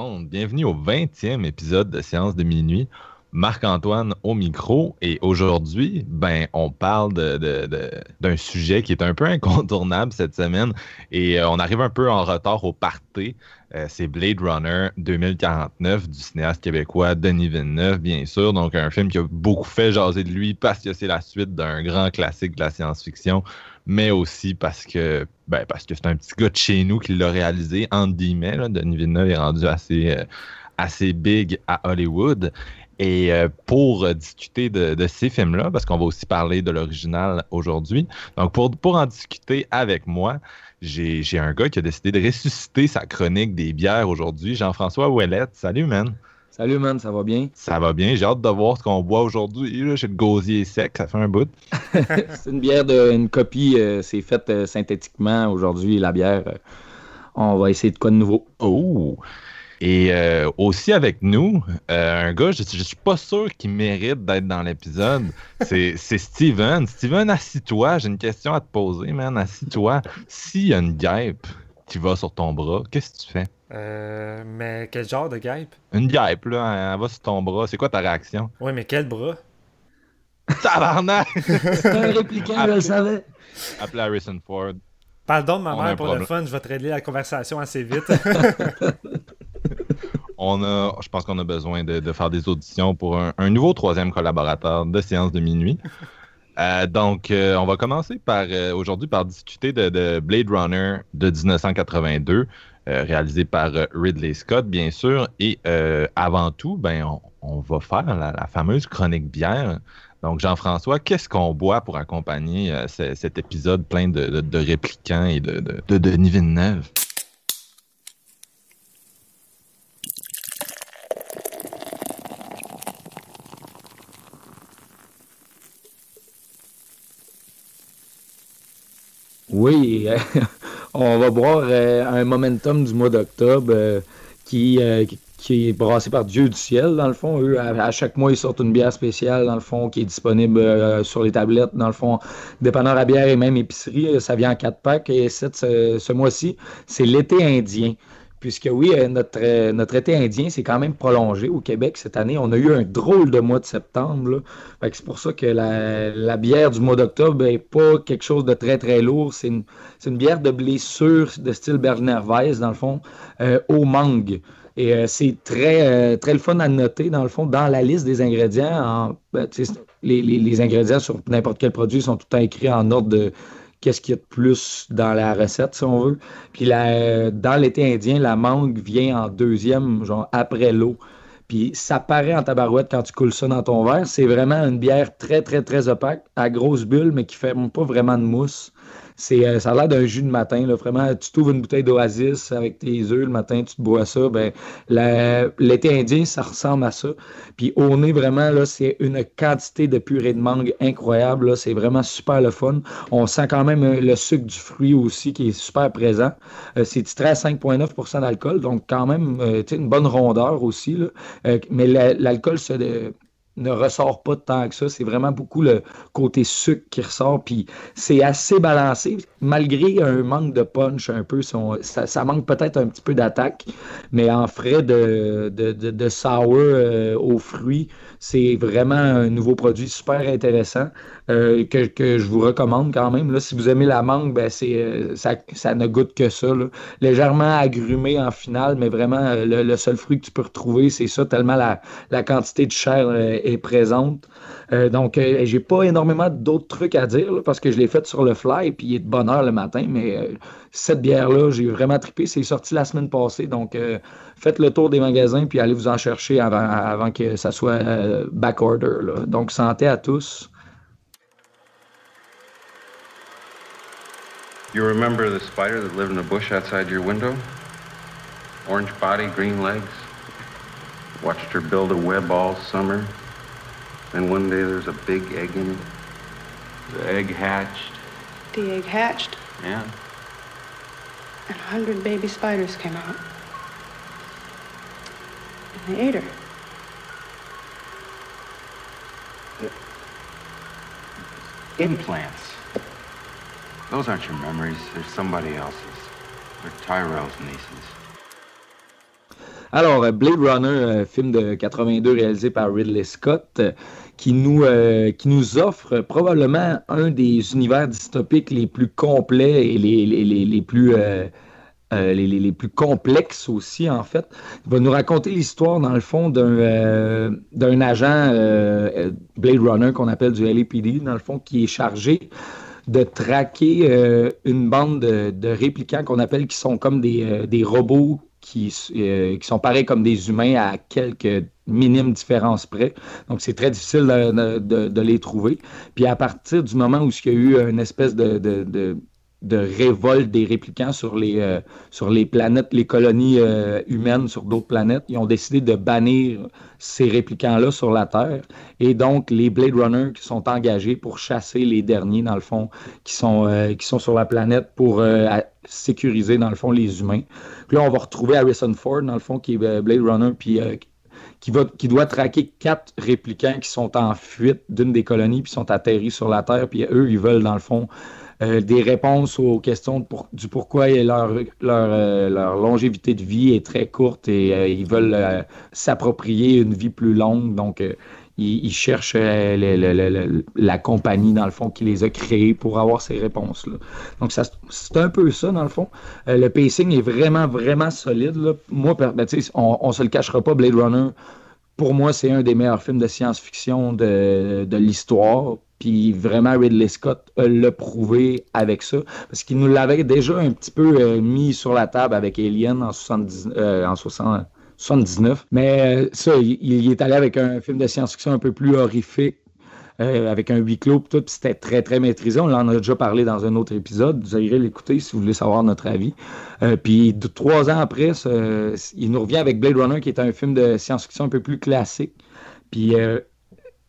Bienvenue au 20e épisode de Séance de minuit. Marc-Antoine au micro et aujourd'hui, ben, on parle d'un sujet qui est un peu incontournable cette semaine et euh, on arrive un peu en retard au party. Euh, c'est Blade Runner 2049 du cinéaste québécois Denis Villeneuve, bien sûr. Donc, un film qui a beaucoup fait jaser de lui parce que c'est la suite d'un grand classique de la science-fiction, mais aussi parce que, ben, parce que c'est un petit gars de chez nous qui l'a réalisé, entre guillemets. Là. Denis Villeneuve est rendu assez, euh, assez big à Hollywood. Et euh, pour discuter de, ces films-là, parce qu'on va aussi parler de l'original aujourd'hui, donc pour, pour en discuter avec moi, j'ai un gars qui a décidé de ressusciter sa chronique des bières aujourd'hui, Jean-François Ouellette. Salut, man. Salut man, ça va bien? Ça va bien? J'ai hâte de voir ce qu'on boit aujourd'hui. là. J'ai le gosier sec, ça fait un bout. c'est une bière de une copie, euh, c'est faite euh, synthétiquement aujourd'hui, la bière. euh, on va essayer de quoi de nouveau. Oh! Et aussi avec nous, un gars, je, je suis pas sûr qu'il mérite d'être dans l'épisode. C'est c'est Steven. Steven, assis-toi. J'ai une question à te poser, man. Assis-toi. S'il y a une guêpe qui va sur ton bras, qu'est-ce que tu fais? Euh, mais quel genre de guêpe? Une guêpe, là, elle va sur ton bras. C'est quoi ta réaction? Oui, mais quel bras? Tabarnak! C'est un répliquant, je le savais. Appelez Harrison Ford. Pardon de ma mère pour le fun, je vais te régler la conversation assez vite. On a, je pense qu'on a besoin de, de faire des auditions pour un, un nouveau troisième collaborateur de séance de minuit. Euh, donc, euh, on va commencer par euh, aujourd'hui par discuter de, de Blade Runner de 1982, euh, réalisé par Ridley Scott, bien sûr. Et avant tout, ben, on, va faire la, fameuse chronique bière. Donc, Jean-François, qu'est-ce qu'on boit pour accompagner ce- cet épisode plein de, de- réplicants et de, de, de Denis Villeneuve? Oui, on va boire euh, un momentum du mois d'octobre euh, qui, euh, qui- est brassé par Dieu du ciel, dans le fond. Eux, à, chaque mois, ils sortent une bière spéciale, dans le fond, qui est disponible sur les tablettes, dans le fond, dépanneur à bière et même épicerie. Ça vient en quatre packs. Et ce mois-ci, c'est l'été indien. Puisque oui, euh, notre, euh, notre été indien s'est quand même prolongé au Québec cette année. On a eu un drôle de mois de septembre. c'est pour ça que la, la bière du mois d'octobre n'est pas quelque chose de très très lourd. C'est une, une bière de blé sûr de style Berliner Weiss, dans le fond, euh, au mangue. Et c'est très, très le fun à noter, dans le fond, dans la liste des ingrédients. en- ben, les, les- les ingrédients sur n'importe quel produit sont tout le temps écrits en ordre de qu'est-ce qu'il y a de plus dans la recette, si on veut. Puis dans l'été indien, la mangue vient en deuxième, genre après l'eau. Puis ça paraît en tabarouette quand tu coules ça dans ton verre. C'est vraiment une bière très, très, très opaque, à grosse bulle, mais qui fait pas vraiment de mousse. C'est, euh, ça a l'air d'un jus de matin. Là. Vraiment, tu t'ouvres une bouteille d'oasis avec tes œufs le matin, tu te bois ça. Ben, l'été indien, ça ressemble à ça. Puis au nez, vraiment, là, c'est une quantité de purée de mangue incroyable. C'est vraiment super le fun. On sent quand même euh, le sucre du fruit aussi qui est super présent. Euh, c'est titré à 5,9% d'alcool, donc quand même euh, une bonne rondeur aussi. là. Mais la- l'alcool se, ne ressort pas tant que ça. C'est vraiment beaucoup le côté sucre qui ressort. Puis c'est assez balancé, malgré un manque de punch un peu. ça, manque peut-être un petit peu d'attaque, mais en frais de, de, de, de sour euh, aux fruits, c'est vraiment un nouveau produit super intéressant euh, que, je vous recommande quand même. Là, si vous aimez la mangue, ben c'est, euh, ça, ne goûte que ça. Légèrement agrumé en finale, mais vraiment euh, le, seul fruit que tu peux retrouver, c'est ça, tellement la, quantité de chair est présente. Donc, euh, j'ai pas énormément d'autres trucs à dire parce que je l'ai fait sur le fly puis il est de bonne heure le matin. Mais cette bière-là, j'ai vraiment trippé. C'est sorti la semaine passée. Donc, faites le tour des magasins puis allez vous en chercher avant, avant que ça soit backorder. Donc, santé à tous. You remember the spider that lived in the bush outside your window? Orange body, green legs. Watched her build a web all summer. And one day there's a big egg in it. The egg hatched. The egg hatched? Yeah. And a hundred baby spiders came out. Her. Implants. Those aren't your memories. They're somebody else's. They're Tyrell's nieces. Alors, euh, Blade Runner, un film de 82 réalisé par Ridley Scott, euh, qui nous, euh, qui nous offre probablement un des univers dystopiques les plus complets et les, les, les, les plus... les, les, plus complexes aussi, en fait. Il va nous raconter l'histoire, dans le fond, d'un d'un agent Blade Runner qu'on appelle du LAPD, dans le fond, qui est chargé de traquer une bande de, de réplicants qu'on appelle qui sont comme des, des robots qui, euh, qui, sont pareils comme des humains à quelques minimes différences près. Donc, c'est très difficile de, de, les trouver. Puis, à partir du moment où il y a eu une espèce de révolte des réplicants sur les, euh, sur les planètes, les colonies euh, humaines sur d'autres planètes. Ils ont décidé de bannir ces réplicants-là sur la Terre. Et donc, les Blade Runners qui sont engagés pour chasser les derniers, dans le fond, qui sont, euh, qui sont sur la planète pour sécuriser, dans le fond, les humains. Là, on va retrouver Harrison Ford, dans le fond, qui est Blade Runner, puis qui, va, qui doit traquer quatre réplicants qui sont en fuite d'une des colonies, puis sont atterris sur la Terre, puis eux, ils veulent, dans le fond, euh, des réponses aux questions du pourquoi leur, leur, euh, leur, longévité de vie est très courte et euh, ils veulent s'approprier une vie plus longue. Donc, ils, cherchent la compagnie, dans le fond, qui les a créés pour avoir ces réponses-là. Donc, c'est un peu ça, dans le fond. le pacing est vraiment, vraiment solide. Moi, ben, on ne se le cachera pas, Blade Runner, pour moi, c'est un des meilleurs films de science-fiction de, de l'histoire. Puis vraiment, Ridley Scott l'a prouvé avec ça, parce qu'il nous l'avait déjà un petit peu euh, mis sur la table avec Alien en, 70, euh, 79. Mais euh, ça, il, est allé avec un film de science-fiction un peu plus horrifique, avec un huis clos, tout, c'était très, très maîtrisé. On en a déjà parlé dans un autre épisode. Vous irez l'écouter si vous voulez savoir notre avis. puis trois ans après, il nous revient avec Blade Runner, qui est un film de science-fiction un peu plus classique. Puis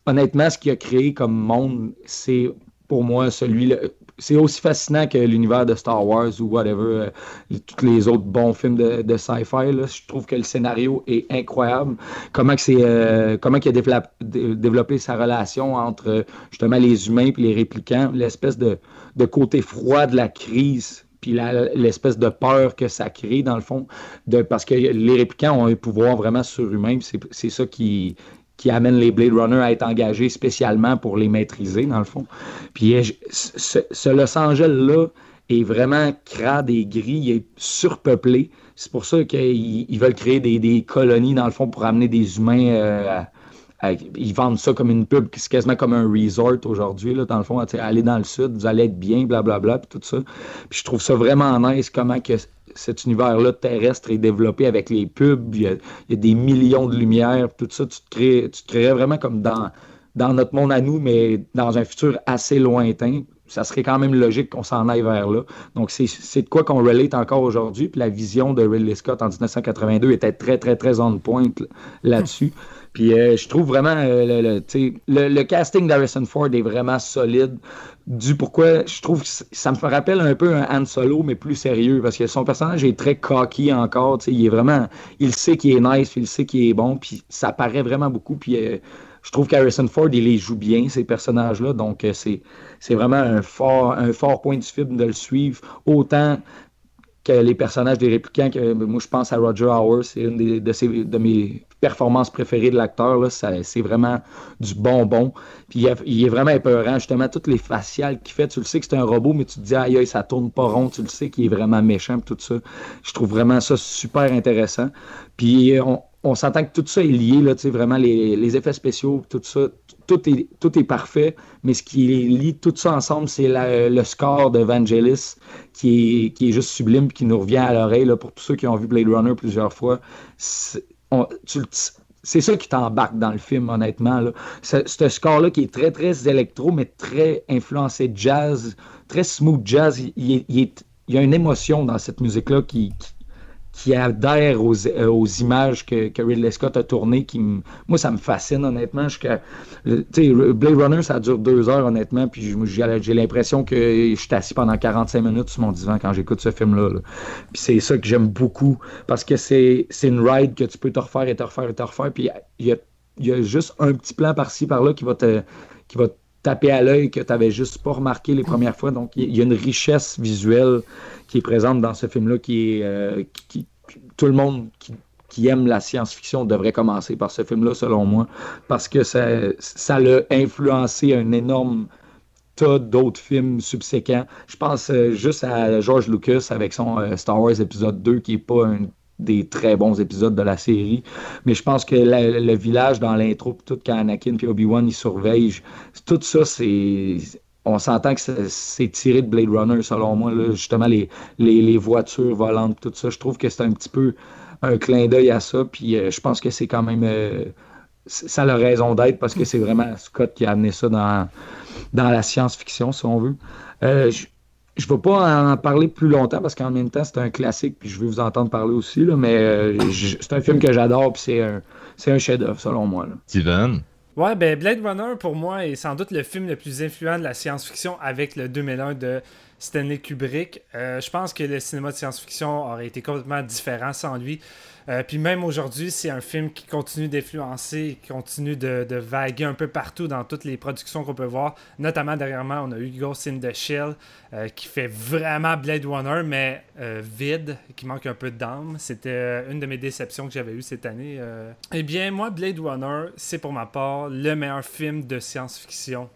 honnêtement, ce qu'il a créé comme monde, c'est pour moi celui-là. C'est aussi fascinant que l'univers de Star Wars ou whatever, euh, tous les autres bons films de, sci-fi. Je trouve que le scénario est incroyable. Comment, que euh, comment il a développé, sa relation entre justement les humains et les réplicants, l'espèce de, côté froid de la crise puis l'espèce de peur que ça crée, dans le fond, de, parce que les réplicants ont un pouvoir vraiment surhumain, c'est ça qui, qui amène les Blade Runner à être engagés spécialement pour les maîtriser, dans le fond. Puis euh, ce, Los Angeles-là est vraiment crade et gris, il est surpeuplé. C'est pour ça qu'ils veulent créer des, colonies, dans le fond, pour amener des humains. Euh, ils vendent ça comme une pub, c'est quasiment comme un resort aujourd'hui, dans le fond, aller dans le sud, vous allez être bien, blablabla, puis tout ça. Puis je trouve ça vraiment nice comment que cet univers-là terrestre est développé avec les pubs, il y, a, des millions de lumières, tout ça, tu te, créerais vraiment comme dans, notre monde à nous, mais dans un futur assez lointain. Ça serait quand même logique qu'on s'en aille vers là. Donc, c'est de quoi qu'on relate encore aujourd'hui. La vision de Ridley Scott en 1982 était très, très, très on point là-dessus. Puis euh, je trouve vraiment euh, le, casting d'Harrison Ford est vraiment solide. Du pourquoi je trouve que ça me rappelle un peu un Han Solo, mais plus sérieux, parce que son personnage est très cocky encore. Il est vraiment. Il sait qu'il est nice, il sait qu'il est bon, puis ça paraît vraiment beaucoup. Puis euh, je trouve qu'Harrison Ford, il les joue bien, ces personnages-là. Donc c'est vraiment un fort, un fort point du film de le suivre. Autant que les personnages des réplicants, que moi je pense à Roger Howard, c'est une de, de mes performance préférée de l'acteur. C'est vraiment du bonbon. Puis il, est vraiment épeurant. Justement, toutes les faciales qu'il fait, tu le sais que c'est un robot, mais tu te dis, aïe, aïe, ça tourne pas rond. Tu le sais qu'il est vraiment méchant, tout ça. Je trouve vraiment ça super intéressant. Puis on s'entend que tout ça est lié, là, vraiment les, les, effets spéciaux, tout ça, tout est, parfait, mais ce qui lie tout ça ensemble, c'est le score de Vangelis qui est, juste sublime, qui nous revient à l'oreille, pour tous ceux qui ont vu Blade Runner plusieurs fois. C'est ça qui t'embarque dans le film, honnêtement. Là. Ce, score-là qui est très, très électro, mais très influencé jazz, très smooth jazz. Il, y a une émotion dans cette musique-là qui adhère aux, euh, aux images que, Ridley Scott a tournées. Qui moi, ça me fascine, honnêtement. Blade Runner, ça dure deux heures, honnêtement. Puis j'ai l'impression que je suis assis pendant 45 minutes sur mon divan quand j'écoute ce film-là. Puis c'est ça que j'aime beaucoup. Parce que c'est une ride que tu peux te refaire et te refaire et te refaire. Puis il y a, y a, juste un petit plan par-ci, par-là qui va te. Qui va taper à l'œil que tu n'avais juste pas remarqué les premières fois. Donc, il y a une richesse visuelle qui est présente dans ce film-là, qui euh, qui, tout le monde qui, aime la science-fiction devrait commencer par ce film-là, selon moi, parce que ça, ça l'a influencé un énorme tas d'autres films subséquents. Je pense euh, juste à George Lucas avec son euh, Star Wars épisode 2, qui n'est pas un des très bons épisodes de la série. Mais je pense que le village dans l'intro, tout quand Anakin et Obi-Wan ils surveillent, tout ça, c'est on s'entend que c'est tiré de Blade Runner, selon moi. justement, les, les, voitures volantes, tout ça. Je trouve que c'est un petit peu un clin d'œil à ça. Puis euh, je pense que c'est quand même. Euh, ça a la raison d'être parce que c'est vraiment Scott qui a amené ça dans, dans la science-fiction, si on veut. Euh, je ne vais pas en parler plus longtemps parce qu'en même temps, c'est un classique, puis je vais vous entendre parler aussi, là, mais c'est un film que j'adore, puis c'est un, un chef-d'œuvre, selon moi. Là. Steven? Ouais, ben Blade Runner, pour moi, est sans doute le film le plus influent de la science-fiction avec le 2001 de Stanley Kubrick. Euh, je pense que le cinéma de science-fiction aurait été complètement différent sans lui. Euh, puis même aujourd'hui, c'est un film qui continue d'influencer, qui continue de, vaguer un peu partout dans toutes les productions qu'on peut voir. Notamment dernièrement, on a eu Ghost in the Shell euh, qui fait vraiment Blade Runner, mais euh, vide, qui manque un peu d'âme. C'était une de mes déceptions que j'avais eues cette année. Eh bien, moi, Blade Runner, c'est pour ma part le meilleur film de science-fiction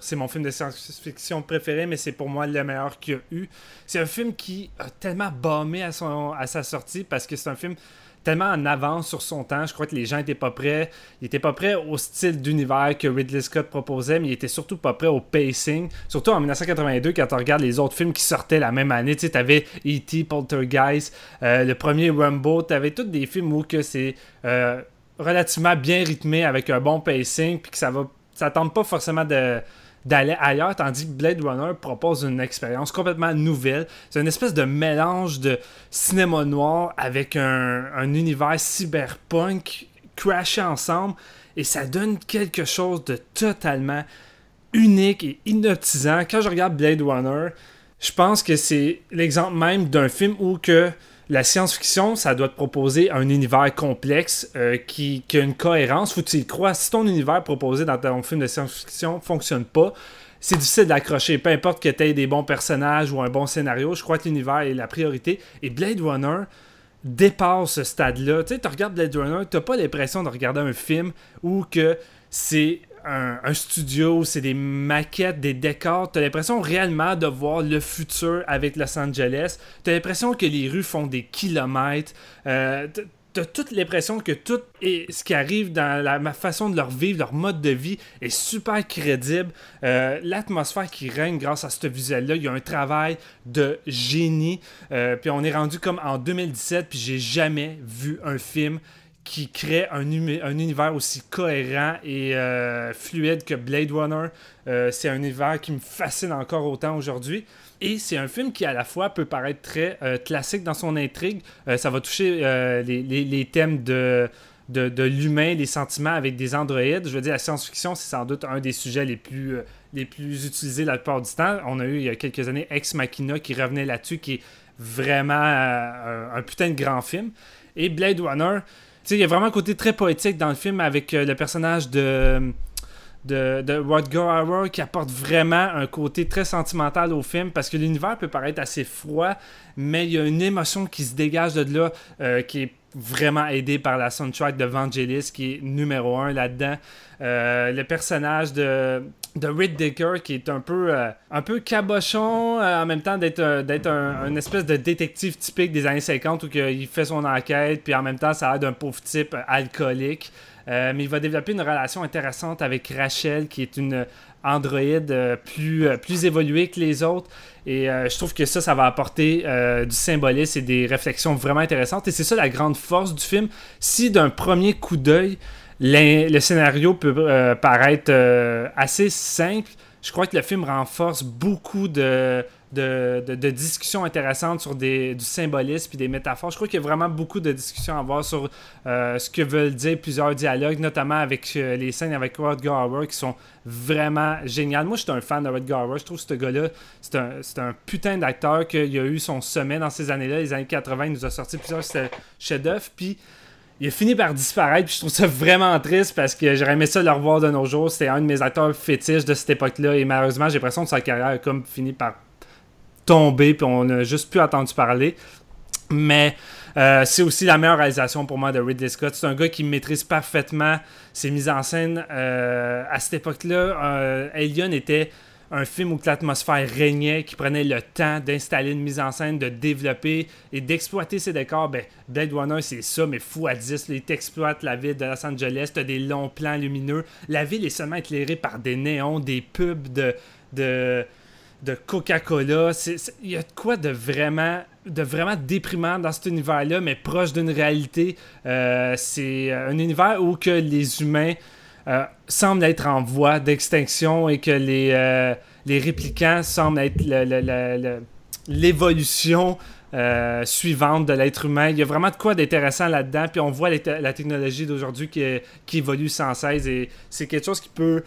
C'est mon film de science-fiction préféré, mais c'est pour moi le meilleur qu'il y a eu. C'est un film qui a tellement bombé à, son, à sa sortie parce que c'est un film tellement en avance sur son temps. Je crois que les gens n'étaient pas prêts. Ils n'étaient pas prêts au style d'univers que Ridley Scott proposait, mais ils étaient surtout pas prêts au pacing. Surtout en 1982, quand on regarde les autres films qui sortaient la même année. Tu sais, avais E.T., Poltergeist, euh, le premier Rambo. Tu avais tous des films où que c'est euh, relativement bien rythmé avec un bon pacing, puis que ça va ça tente pas forcément d'aller ailleurs, tandis que Blade Runner propose une expérience complètement nouvelle. C'est une espèce de mélange de cinéma noir avec un, univers cyberpunk crashé ensemble et ça donne quelque chose de totalement unique et hypnotisant. Quand je regarde Blade Runner, je pense que c'est l'exemple même d'un film où que la science-fiction, ça doit te proposer un univers complexe euh, qui, a une cohérence. Faut que tu crois. Si ton univers proposé dans ton film de science-fiction fonctionne pas, c'est difficile d'accrocher. Peu importe que tu aies des bons personnages ou un bon scénario, je crois que l'univers est la priorité. Et Blade Runner dépasse ce stade-là. Tu sais, tu regardes Blade Runner, tu pas l'impression de regarder un film où que c'est un, studio, c'est des maquettes, des décors. T'as l'impression réellement de voir le futur avec Los Angeles. T'as l'impression que les rues font des kilomètres. Euh, t'as toute l'impression que tout et ce qui arrive dans la façon de leur vivre, leur mode de vie est super crédible. Euh, l'atmosphère qui règne grâce à ce visuel-là, il y a un travail de génie. Euh, puis on est rendu comme en 2017, puis j'ai jamais vu un film qui crée un, un, univers aussi cohérent et euh, fluide que Blade Runner. Euh, c'est un univers qui me fascine encore autant aujourd'hui. Et c'est un film qui, à la fois, peut paraître très euh, classique dans son intrigue. ça va toucher les, les, thèmes de, de, de l'humain, les sentiments avec des androïdes. Je veux dire, la science-fiction, c'est sans doute un des sujets les plus, les plus utilisés la plupart du temps. On a eu, il y a quelques années, Ex Machina qui revenait là-dessus, qui est vraiment un putain de grand film. Et Blade Runner, il y a vraiment un côté très poétique dans le film avec euh, le personnage de de, de qui apporte vraiment un côté très sentimental au film parce que l'univers peut paraître assez froid, mais il y a une émotion qui se dégage de là euh, qui est vraiment aidée par la soundtrack de Vangelis qui est numéro un là-dedans. Euh, le personnage de de Rick Dicker qui est un peu euh, un peu cabochon euh, en même temps d'être euh, d'être un, espèce de détective typique des années 50 où il fait son enquête puis en même temps ça a l'air d'un pauvre type alcoolique. Mais il va développer une relation intéressante avec Rachel qui est une androïde plus plus évoluée que les autres. Et je trouve que ça ça va apporter du symbolisme et des réflexions vraiment intéressantes. Et c'est ça la grande force du film. Si d'un premier coup d'œil le scénario peut euh, paraître euh, assez simple. Je crois que le film renforce beaucoup de, discussions intéressantes sur du symbolisme et des métaphores. Je crois qu'il y a vraiment beaucoup de discussions à avoir sur euh, ce que veulent dire plusieurs dialogues, notamment avec les scènes avec Rutger Hauer qui sont vraiment géniales. Moi, je suis un fan de Rutger Hauer. Je trouve que ce gars-là, c'est un, putain d'acteur qui a eu son sommet dans ces années-là. Les années 80, il nous a sorti plusieurs chefs-d'œuvre. Puis il a fini par disparaître. Puis je trouve ça vraiment triste parce que j'aurais aimé ça le revoir de nos jours. C'était un de mes acteurs fétiches de cette époque-là. Et malheureusement, j'ai l'impression que sa carrière a comme fini par tomber. Puis on n'a juste plus entendu parler. Mais euh, c'est aussi la meilleure réalisation pour moi de Ridley Scott. C'est un gars qui maîtrise parfaitement ses mises en scène. Euh, à cette époque-là, euh, Alien était un film où l'atmosphère régnait, qui prenait le temps d'installer une mise en scène, de développer et d'exploiter ses décors, ben, Blade Runner, c'est ça, mais fou à 10. il t'exploite la ville de Los Angeles, t'as des longs plans lumineux. La ville est seulement éclairée par des néons, des pubs de, de, de Coca-Cola. Il y a de quoi de vraiment de vraiment déprimant dans cet univers-là, mais proche d'une réalité. Euh, c'est un univers où que les humains euh, semble être en voie d'extinction et que les, euh, réplicants semblent être l'évolution euh, suivante de l'être humain. Il y a vraiment de quoi d'intéressant là-dedans. Puis on voit la technologie d'aujourd'hui qui, évolue sans cesse et c'est quelque chose qui peut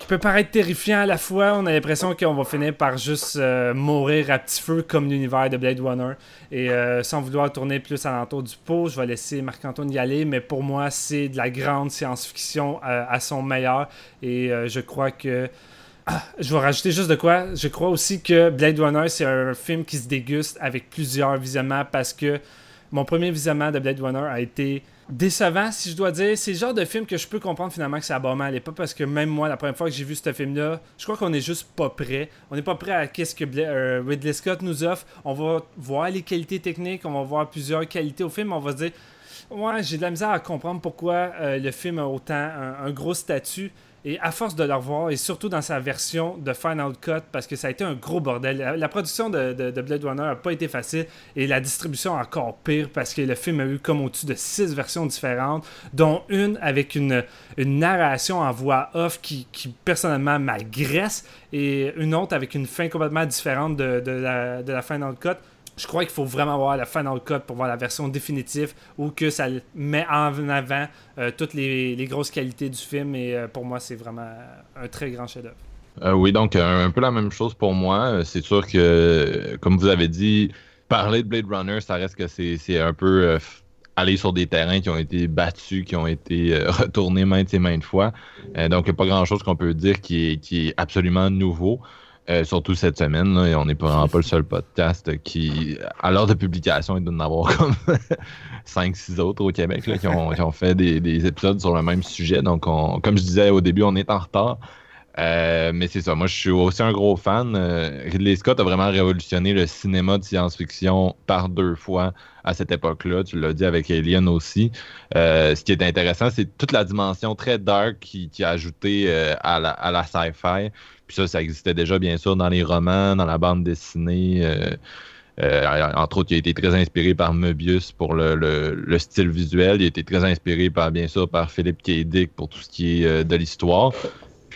qui peut paraître terrifiant à la fois. On a l'impression qu'on va finir par juste euh, mourir à petit feu comme l'univers de Blade Runner. Et euh, sans vouloir tourner plus à l'entour du pot, je vais laisser Marc-Antoine y aller. Mais pour moi, c'est de la grande science-fiction euh, à son meilleur. Et je crois que. Ah, je vais rajouter juste de quoi. Je crois aussi que Blade Runner, c'est un film qui se déguste avec plusieurs visionnements parce que mon premier visionnement de Blade Runner a été décevant, si je dois dire. C'est le genre de film que je peux comprendre finalement que c'est abominable. pas parce que même moi, la première fois que j'ai vu ce film-là, je crois qu'on est juste pas prêt. On n'est pas prêt à qu'est-ce que euh, Ridley Scott nous offre. On va voir les qualités techniques, on va voir plusieurs qualités au film, on va se dire, ouais, j'ai de la misère à comprendre pourquoi euh, le film a autant un gros statut. Et à force de le revoir, et surtout dans sa version de Final Cut, parce que ça a été un gros bordel. La, production de, Blade Runner n'a pas été facile, et la distribution encore pire, parce que le film a eu comme au-dessus de six versions différentes, dont une avec une, narration en voix off qui, personnellement m'agresse, et une autre avec une fin complètement différente de, la, de la Final Cut je crois qu'il faut vraiment voir la Final Cut pour voir la version définitive ou que ça met en avant euh, toutes les, grosses qualités du film. Et euh, pour moi, c'est vraiment un très grand chef-d'œuvre. Euh, oui, donc un peu la même chose pour moi. C'est sûr que, comme vous avez dit, parler de Blade Runner, ça reste que c'est un peu aller sur des terrains qui ont été battus, qui ont été retournés maintes et maintes fois. donc, il n'y a pas grand-chose qu'on peut dire qui est, qui est absolument nouveau. Euh, surtout cette semaine, là, et on n'est pas le seul podcast qui, à l'heure de publication, il doit en avoir comme 5-6 autres au Québec qui, ont, fait des, épisodes sur le même sujet. Donc, comme je disais au début, on est en retard. Euh, mais c'est ça, moi je suis aussi un gros fan. Euh, Ridley Scott a vraiment révolutionné le cinéma de science-fiction par deux fois à cette époque-là. Tu l'as dit avec Alien aussi. ce qui est intéressant, c'est toute la dimension très dark qui, a ajouté à la, sci-fi. Puis ça, ça existait déjà, bien sûr, dans les romans, dans la bande dessinée. Euh, euh, entre autres, il a été très inspiré par Möbius pour le, style visuel. Il a été très inspiré, par, bien sûr, par Philippe K. Pour tout ce qui est euh, de l'histoire.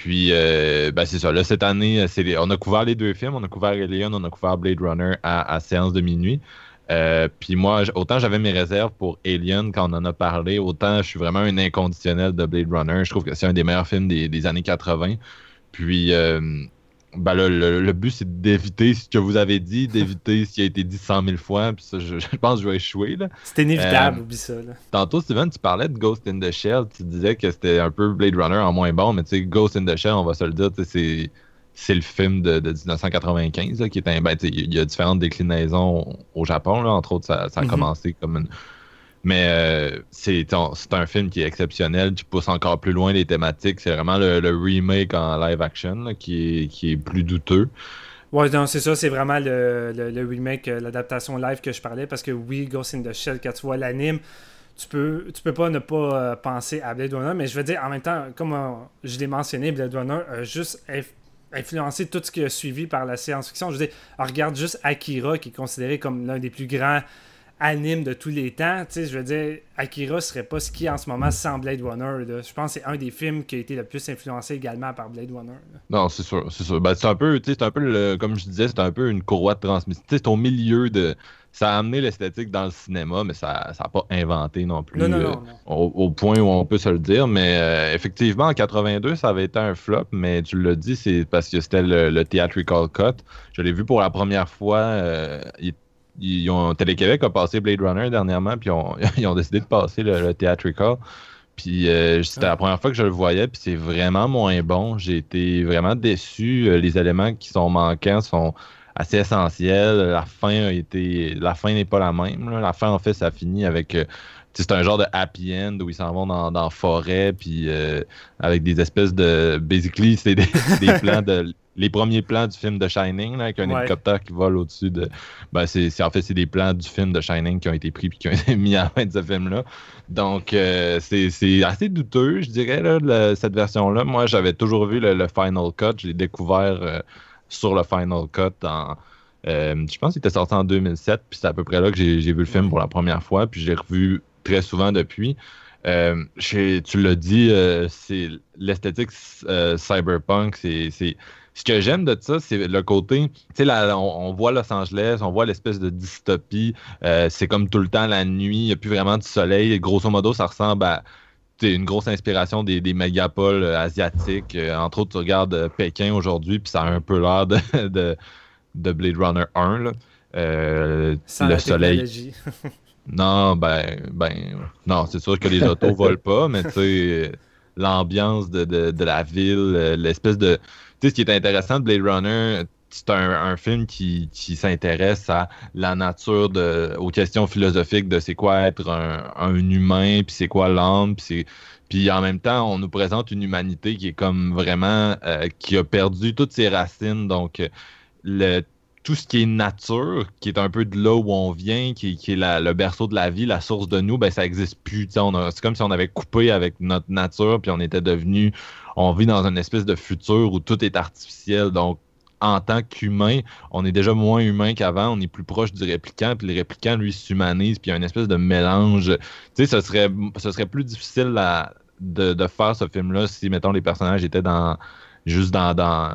Puis, ben, c'est ça. Là, cette année, on a couvert les deux films. On a couvert Alien, on a couvert Blade Runner à, séance de minuit. puis moi, autant j'avais mes réserves pour Alien quand on en a parlé, autant je suis vraiment un inconditionnel de Blade Runner. Je trouve que c'est un des meilleurs films des, années 80. Puis, euh, ben le, but, c'est d'éviter ce que vous avez dit, d'éviter ce qui a été dit 100 000 fois. Puis ça, je, pense que je vais échouer. C'est inévitable, euh, oublie ça. Tantôt, Steven, tu parlais de Ghost in the Shell. Tu disais que c'était un peu Blade Runner en moins bon, mais tu sais, Ghost in the Shell, on va se le dire, c'est c'est le film de, 1995 qui est un ben, il y a différentes déclinaisons au Japon là, entre autres ça, a mm-hmm. commencé comme une Mais euh, c'est un film qui est exceptionnel, qui pousse encore plus loin les thématiques. C'est vraiment le, remake en live action qui, est, plus douteux. Ouais, non, c'est ça, c'est vraiment le, le, remake, euh, l'adaptation live que je parlais, parce que oui, Ghost in the Shell, quand tu vois l'anime, tu peux, tu peux pas ne pas euh, penser à Blade Runner, mais je veux dire, en même temps, comme je l'ai mentionné, Blade Runner a juste influencé tout ce qui a suivi par la science-fiction. Je veux dire, regarde juste Akira, qui est considéré comme l'un des plus grands anime de tous les temps. Tu sais, je veux dire, Akira serait pas ce qui en ce moment sans Blade Runner. Je pense que c'est un des films qui a été le plus influencé également par Blade Runner. Non, c'est sûr, c'est sûr. Ben, c'est un peu, c'est un peu comme je disais, c'est un peu une courroie de transmission. C'est au milieu de. Ça a amené l'esthétique dans le cinéma, mais ça n'a pas inventé non plus. Non, non, non, au, point où on peut se le dire. Mais euh, effectivement, en 82, ça avait été un flop, mais tu l'as dit, c'est parce que c'était le, theatrical cut. Je l'ai vu pour la première fois. Euh, ils ont, Télé-Québec a passé Blade Runner dernièrement, puis ils ont décidé de passer le, Theatrical. Puis euh, c'était la première fois que je le voyais, puis c'est vraiment moins bon. J'ai été vraiment déçu. Euh, les éléments qui sont manquants sont assez essentiels. La fin a été. La fin n'est pas la même. La fin, en fait, ça finit avec. Euh, c'est un genre de happy end où ils s'en vont dans, la forêt, puis avec des espèces de. Basically, c'est des, des plans de les premiers plans du film de Shining, avec un hélicoptère qui vole au-dessus de. Ben, c'est, en fait, c'est des plans du film de Shining qui ont été pris et qui ont été mis à la fin de ce film-là. Donc, euh, c'est, assez douteux, je dirais, là, cette version-là. Moi, j'avais toujours vu le, Final Cut. Je l'ai découvert euh, sur le Final Cut en. Euh, je pense qu'il était sorti en 2007, puis c'est à peu près là que j'ai, vu le film pour la première fois, puis j'ai revu très souvent depuis. tu l'as dit, c'est l'esthétique cyberpunk, c'est ce que j'aime de ça, c'est le côté, tu sais, on, voit Los Angeles, on voit l'espèce de dystopie, euh, c'est comme tout le temps la nuit, il n'y a plus vraiment de soleil. Grosso modo, ça ressemble à une grosse inspiration des, mégapoles euh, asiatiques. Euh, entre autres, tu regardes Pékin aujourd'hui, puis ça a un peu l'air de, de, Blade Runner 1. Là. Le soleil. non, ben, ben, non, c'est sûr que les autos volent pas, mais tu sais, l'ambiance de, de, la ville, l'espèce de ce qui est intéressant de Blade Runner, c'est un, film qui, s'intéresse à la nature, de, aux questions philosophiques de c'est quoi être un, humain, puis c'est quoi l'âme, puis puis en même temps, on nous présente une humanité qui est comme vraiment euh, qui a perdu toutes ses racines. Donc le, tout ce qui est nature, qui est un peu de là où on vient, qui, est le berceau de la vie, la source de nous, ben ça n'existe plus. C'est comme si on avait coupé avec notre nature, puis on était devenu on vit dans une espèce de futur où tout est artificiel. Donc, en tant qu'humain, on est déjà moins humain qu'avant, on est plus proche du répliquant, puis le répliquant, lui, s'humanise, puis il y a une espèce de mélange. Tu sais, ce serait, ce serait plus difficile de, faire ce film-là si, mettons, les personnages étaient dans juste dans, dans,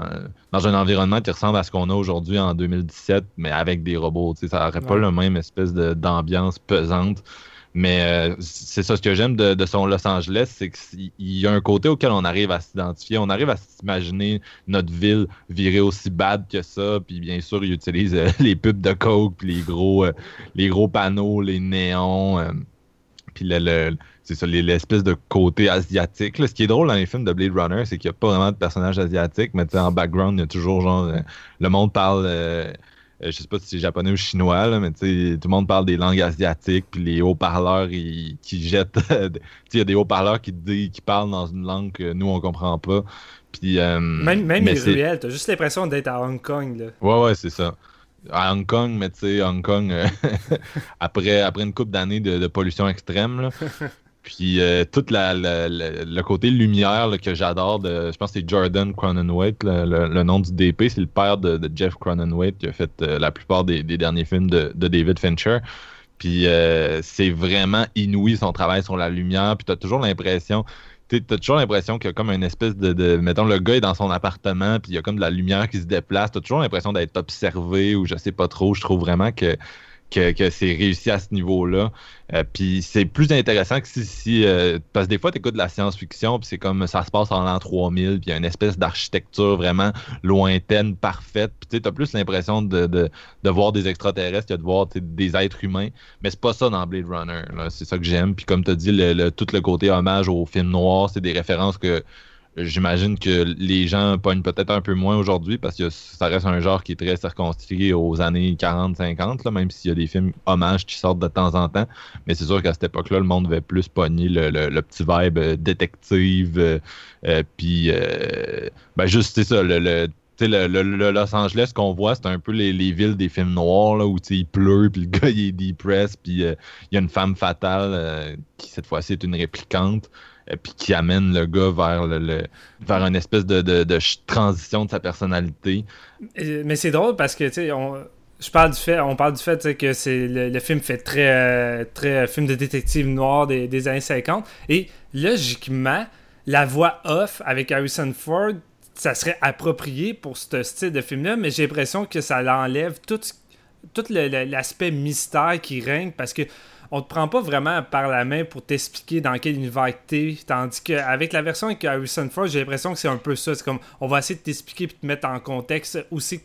un environnement qui ressemble à ce qu'on a aujourd'hui en 2017, mais avec des robots. Tu sais, ça n'aurait pas le même espèce d'ambiance pesante. Mais euh, c'est ça, ce que j'aime de, son Los Angeles, c'est qu'il y a un côté auquel on arrive à s'identifier. On arrive à s'imaginer notre ville virée aussi bad que ça. Puis bien sûr, ils utilisent euh, les pubs de Coke, puis les gros, euh, les gros panneaux, les néons. puis le, c'est ça, l'espèce de côté asiatique. Ce qui est drôle dans les films de Blade Runner, c'est qu'il n'y a pas vraiment de personnages asiatiques, mais en background, il y a toujours genre. le monde parle euh, je sais pas si c'est japonais ou chinois, mais tout le monde parle des langues asiatiques, puis les haut-parleurs qui jettent. il y a des haut-parleurs qui, qui parlent dans une langue que nous, on comprend pas. Puis, euh, même même les ruelles, t'as juste l'impression d'être à Hong Kong. Là. Ouais, ouais, c'est ça. À Hong Kong, mais tu sais, Hong Kong, euh, après, après une couple d'années de, de, pollution extrême, là, Puis euh, tout le côté lumière que j'adore, je pense que c'est Jordan Cronenweth, le, nom du DP, c'est le père de, Jeff Cronenweth qui a fait euh, la plupart des, derniers films de, David Fincher. Puis euh, c'est vraiment inouï son travail sur la lumière. Puis tu as toujours l'impression, tu as toujours l'impression qu'il y a comme une espèce de, Mettons, le gars est dans son appartement, puis il y a comme de la lumière qui se déplace. Tu as toujours l'impression d'être observé ou je sais pas trop. Je trouve vraiment que que, c'est réussi à ce niveau-là. Euh, puis c'est plus intéressant que si. Euh, parce que des fois, tu écoutes de la science-fiction, puis c'est comme ça se passe en l'an 3000, puis il y a une espèce d'architecture vraiment lointaine, parfaite. Puis tu as plus l'impression de, de, de, voir des extraterrestres que de voir des êtres humains. Mais c'est pas ça dans Blade Runner. C'est ça que j'aime. Puis comme tu as dit, le, tout le côté hommage au film noir, c'est des références que J'imagine que les gens pognent peut-être un peu moins aujourd'hui parce que ça reste un genre qui est très circonscrit aux années 40-50, même s'il y a des films hommages qui sortent de temps en temps. Mais c'est sûr qu'à cette époque-là, le monde devait plus pogner le, petit vibe euh, détective. Euh, euh, puis, ben juste, c'est ça, le, le, Los Angeles qu'on voit, c'est un peu les, villes des films noirs, là, où il pleut, puis le gars il est depressed, puis il y a une femme fatale qui cette fois-ci est une réplicante. Euh, puis qui amène le gars vers vers une espèce de, transition de sa personnalité. Mais c'est drôle parce que tu sais, on, je parle du fait, on parle du fait que c'est le, film fait très euh, très film de détective noir des, des, années 50 et logiquement la voix off avec Harrison Ford ça serait approprié pour ce style de film là mais j'ai l'impression que ça l'enlève tout tout l'aspect mystère qui règne parce que on te prend pas vraiment par la main pour t'expliquer dans quel univers t'es. Tandis qu'avec la version avec Harrison Ford, j'ai l'impression que c'est un peu ça. C'est comme on va essayer de t'expliquer et te mettre en contexte où, tu,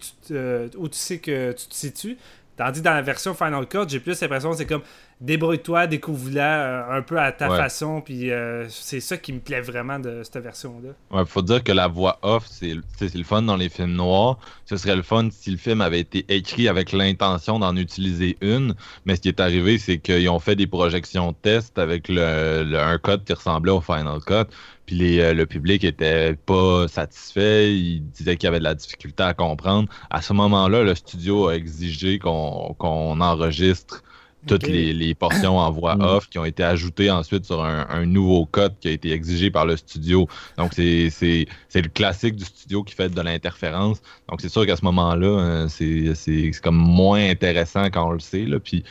où tu sais que tu te situes. Tandis que dans la version Final Cut, j'ai plus l'impression que c'est comme débrouille-toi, découvre-la euh, un peu à ta façon. Puis euh, c'est ça qui me plaît vraiment de cette version-là. Ouais, faut dire que la voix off, c'est le fun dans les films noirs. Ce serait le fun si le film avait été écrit avec l'intention d'en utiliser une. Mais ce qui est arrivé, c'est qu'ils ont fait des projections test avec le, un code qui ressemblait au Final Cut. Puis euh, le public était pas satisfait, il disait qu'il y avait de la difficulté à comprendre. À ce moment-là, le studio a exigé qu'on enregistre toutes les, portions en voix mm. off qui ont été ajoutées ensuite sur un, nouveau code qui a été exigé par le studio. Donc, c'est le classique du studio qui fait de l'interférence. Donc, c'est sûr qu'à ce moment-là, euh, c'est comme moins intéressant quand on le sait. Là. Puis,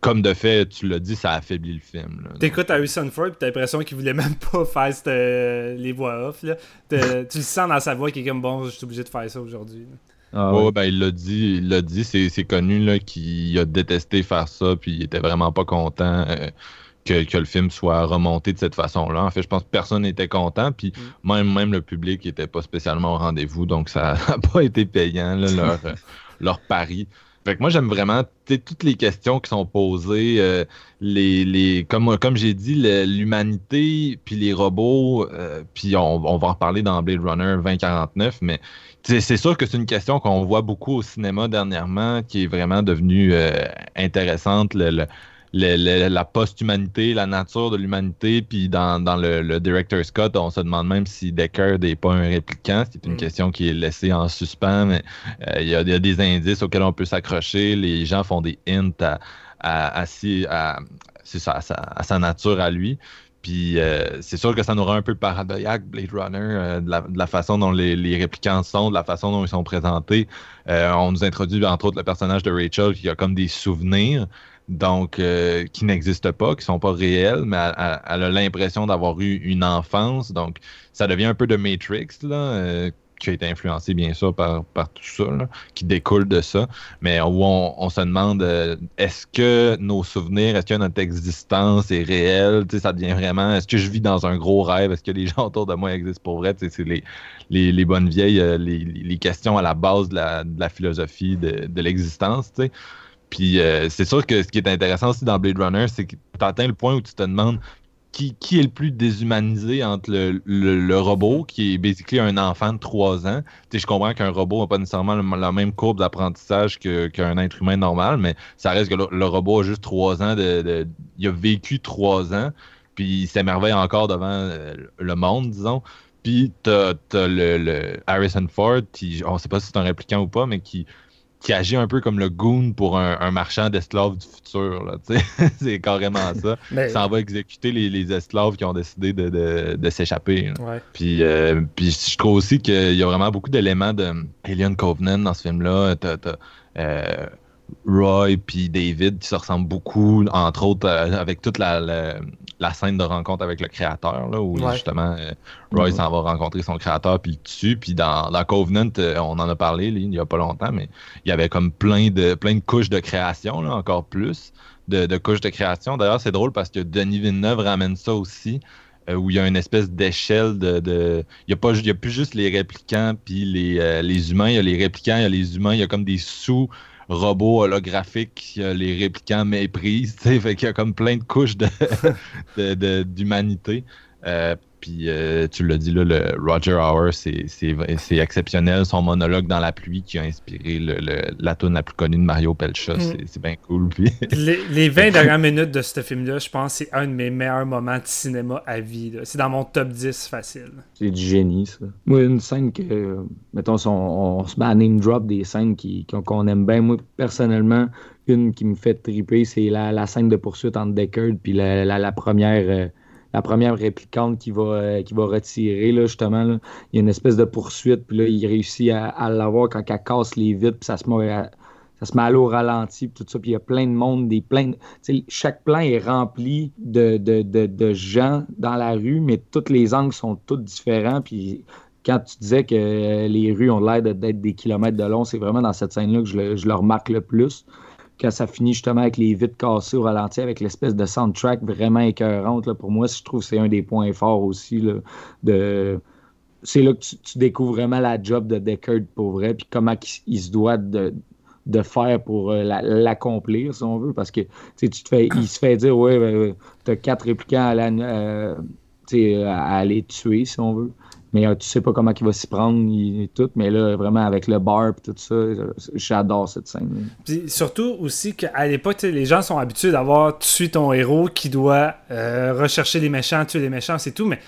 comme de fait, tu l'as dit, ça affaiblit le film. T'écoutes Harrison Ford, t'as l'impression qu'il voulait même pas faire euh, les voix off. Là. tu le sens dans sa voix qui est comme bon, je suis obligé de faire ça aujourd'hui. Ah, ben, il l'a dit, il l'a dit, c'est connu là, qu'il a détesté faire ça, puis il était vraiment pas content euh, que, le film soit remonté de cette façon-là. En fait, je pense que personne n'était content, puis mm. même, même le public n'était pas spécialement au rendez-vous, donc ça n'a pas été payant, leur, leur pari. Fait que moi, j'aime vraiment toutes les questions qui sont posées. Euh, les, les, comme comme j'ai dit, l'humanité, puis les robots, euh, puis on, on, va en reparler dans Blade Runner 2049, mais c'est sûr que c'est une question qu'on voit beaucoup au cinéma dernièrement, qui est vraiment devenue euh, intéressante. Le, la post-humanité, la nature de l'humanité, puis dans, le, le, Director Scott, on se demande même si Deckard n'est pas un répliquant. C'est une mm. question qui est laissée en suspens, mais euh, il y, a des indices auxquels on peut s'accrocher. Les gens font des hints à, à, à sa nature à lui. Puis euh, c'est sûr que ça nous rend un peu paranoïaque, Blade Runner, euh, de, la, façon dont les, réplicants sont, de la façon dont ils sont présentés. Euh, on nous introduit entre autres le personnage de Rachel qui a comme des souvenirs, donc qui n'existent pas, qui sont pas réels, mais elle, a l'impression d'avoir eu une enfance. Donc ça devient un peu de Matrix, là, qui a été influencé bien sûr par, par tout ça, qui découle de ça, mais où on, se demande euh, est-ce que nos souvenirs, est-ce que notre existence est réelle, ça devient vraiment, est-ce que je vis dans un gros rêve, est-ce que les gens autour de moi existent pour vrai, c'est les, les, bonnes vieilles, euh, les, questions à la base de la, philosophie de, de l'existence, Puis euh, c'est sûr que ce qui est intéressant aussi dans Blade Runner, c'est que tu atteins le point où tu te demandes qui, est le plus déshumanisé entre le, robot, qui est basically un enfant de 3 ans. Tu je comprends qu'un robot n'a pas nécessairement la même courbe d'apprentissage qu'un être humain normal, mais ça reste que le, robot a juste 3 ans. De, il a vécu 3 ans, puis il s'émerveille encore devant euh, le monde, disons. Puis t'as as le, Harrison Ford, qui, on ne sait pas si c'est un répliquant ou pas, mais qui qui agit un peu comme le goon pour un, marchand d'esclaves du futur. c'est carrément ça. Mais... Ça va exécuter les, esclaves qui ont décidé de, s'échapper. Puis, euh, puis je trouve aussi qu'il y a vraiment beaucoup d'éléments de Alien Covenant dans ce film-là. Euh, Roy puis David qui se ressemblent beaucoup, entre autres euh, avec toute la, la, scène de rencontre avec le créateur, là, où justement euh, Roy s'en va rencontrer son créateur puis le tue. Puis dans, dans Covenant, euh, on en a parlé il n'y a pas longtemps, mais il y avait comme plein de, plein de couches de création, là, encore plus de, couches de création. D'ailleurs, c'est drôle parce que Denis Villeneuve ramène ça aussi où il y a une espèce d'échelle de, Il n'y a, pas, a plus juste les réplicants puis les, les humains, il y a les réplicants, il y a les humains, il y a comme des sous robots holographiques, les réplicants méprisent, fait qu'il y a comme plein de couches d'humanité. Euh, puis euh, tu l'as dit là, le Roger Hour, c'est exceptionnel. Son monologue dans la pluie qui a inspiré le, la tune la plus connue de Mario Pelcha, mm. c'est bien cool. Puis... Les, les, 20 dernières minutes de ce film-là, je pense que c'est un de mes meilleurs moments de cinéma à vie. C'est dans mon top 10 facile. C'est du génie, ça. Moi, une scène que, mettons, on, se met à name drop des scènes qu'on aime bien. Moi, personnellement, une qui me fait triper, c'est la, la, scène de poursuite entre Deckard puis la, la, première. Euh, la première réplicante qui va, euh, qui va retirer, là, justement. Il y a une espèce de poursuite, puis là, il réussit à, l'avoir quand elle casse les vitres, puis ça se met à, ça se met à l'eau au ralenti, puis tout ça, puis il y a plein de monde, des plein chaque plan est rempli de, de, de, gens dans la rue, mais tous les angles sont tous différents, puis quand tu disais que les rues ont l'air d'être des kilomètres de long, c'est vraiment dans cette scène-là que je le, je le remarque le plus quand ça finit justement avec les vitres cassées au ralenti, avec l'espèce de soundtrack vraiment écœurante, là, pour moi, je trouve que c'est un des points forts aussi. Là, de... C'est là que tu, découvres vraiment la job de Deckard pour vrai, puis comment il, se doit de, de faire pour euh, l'accomplir, si on veut, parce que tu te fais, il se fait dire, ouais, ben, tu as quatre la, euh, à aller tuer, si on veut mais euh, tu sais pas comment il va s'y prendre et tout, mais là, vraiment, avec le bar et tout ça, j'adore cette scène. Puis surtout aussi qu'à l'époque, les gens sont habitués d'avoir tué ton héros qui doit euh, rechercher les méchants, tuer les méchants, c'est tout, mais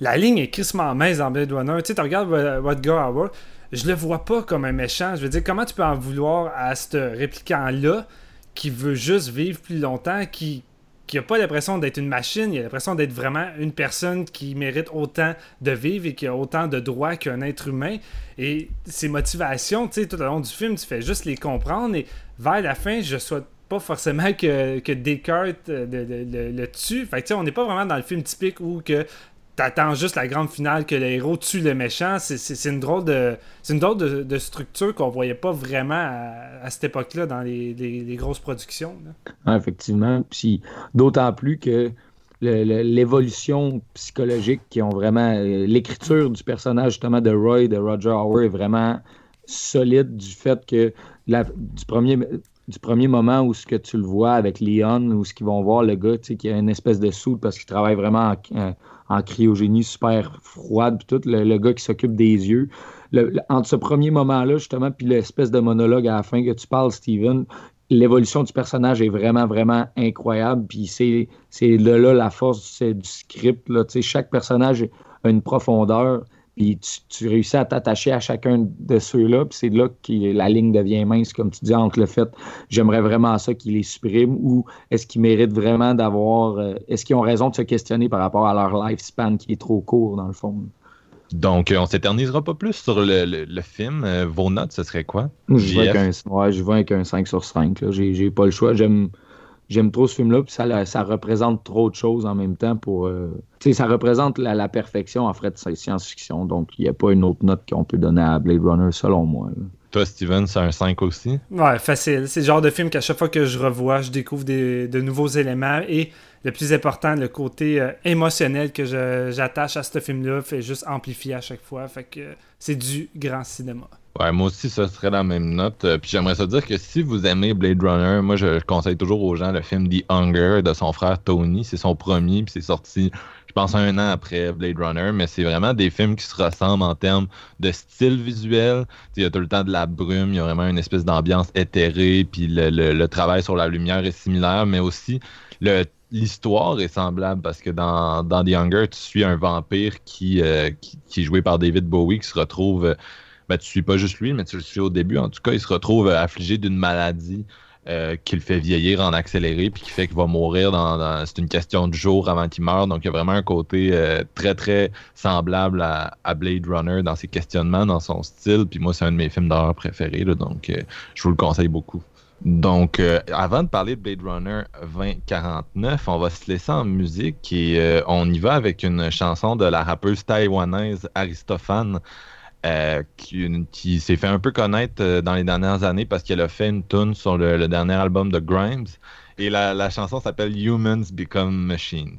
la ligne est crissement mince dans Blade. Tu sais, tu regardes Rodger Howard, je le vois pas comme un méchant. Je veux dire, comment tu peux en vouloir à ce répliquant-là qui veut juste vivre plus longtemps, qui, qui n'a pas l'impression d'être une machine, il a l'impression d'être vraiment une personne qui mérite autant de vivre et qui a autant de droits qu'un être humain. Et ses motivations, tu sais, tout au long du film, tu fais juste les comprendre. Et vers la fin, je souhaite pas forcément que, que Descartes euh, le, tue. Fait que, on n'est pas vraiment dans le film typique où que t'attends juste la grande finale que le héros tue le méchant. C'est une drôle de, une drôle de, structure qu'on voyait pas vraiment à, cette époque-là dans les, grosses productions. effectivement. Puis d'autant plus que l'évolution psychologique qui ont vraiment euh, l'écriture du personnage justement de Roy de Roger Howard est vraiment solide du fait que du premier du premier moment où ce que tu le vois avec Leon ou ce qu'ils vont voir le gars qui a une espèce de soude parce qu'il travaille vraiment en, en cryogénie super froide, puis tout, le, gars qui s'occupe des yeux. entre ce premier moment-là, justement, puis l'espèce de monologue à la fin que tu parles, Steven, l'évolution du personnage est vraiment, vraiment incroyable. Puis c'est, là, la force du, du script. Là, chaque personnage a une profondeur. Puis tu, réussis à t'attacher à chacun de ceux-là, puis c'est là que la ligne devient mince, comme tu dis, entre le fait j'aimerais vraiment ça qu'ils les suppriment ou est-ce qu'ils méritent vraiment d'avoir. Euh, est-ce qu'ils ont raison de se questionner par rapport à leur lifespan qui est trop court, dans le fond? Donc, euh, on s'éternisera pas plus sur le, film. Euh, vos notes, ce serait quoi? Je vais avec un, ouais, je avec un 5 sur 5. J'ai pas le choix. J'aime j'aime trop ce film-là, puis ça, ça représente trop de choses en même temps pour. Euh, tu sais, ça représente la, perfection en fait de science-fiction, donc il n'y a pas une autre note qu'on peut donner à Blade Runner selon moi. Toi, Steven, c'est un 5 aussi? Ouais, facile. C'est le genre de film qu'à chaque fois que je revois, je découvre de nouveaux éléments et le plus important, le côté euh, émotionnel que j'attache à ce film-là fait juste amplifier à chaque fois. Fait que c'est du grand cinéma. Ouais, moi aussi, ça serait la même note. Euh, puis j'aimerais ça dire que si vous aimez Blade Runner, moi, je, conseille toujours aux gens le film The Hunger de son frère Tony. C'est son premier, puis c'est sorti, je pense, un an après Blade Runner. Mais c'est vraiment des films qui se ressemblent en termes de style visuel. Il y a tout le temps de la brume, il y a vraiment une espèce d'ambiance éthérée, puis le, travail sur la lumière est similaire, mais aussi l'histoire est semblable parce que dans, dans The Hunger, tu suis un vampire qui, euh, qui, qui, est joué par David Bowie qui se retrouve ben, tu suis pas juste lui, mais tu le suis au début. En tout cas, il se retrouve euh, affligé d'une maladie euh, qui le fait vieillir en accéléré, puis qui fait qu'il va mourir dans. c'est une question de jour avant qu'il meure. Donc, il y a vraiment un côté euh, très, très semblable à, Blade Runner dans ses questionnements, dans son style. Puis moi, c'est un de mes films d'horreur préférés, donc je vous le conseille beaucoup. Donc, avant de parler de Blade Runner 2049, on va se laisser en musique et on y va avec une chanson de la rappeuse taïwanaise Aristophane. Euh, qui, s'est fait un peu connaître euh, dans les dernières années parce qu'elle a fait une tune sur le, dernier album de Grimes. Et la, la chanson s'appelle Humans Become Machines.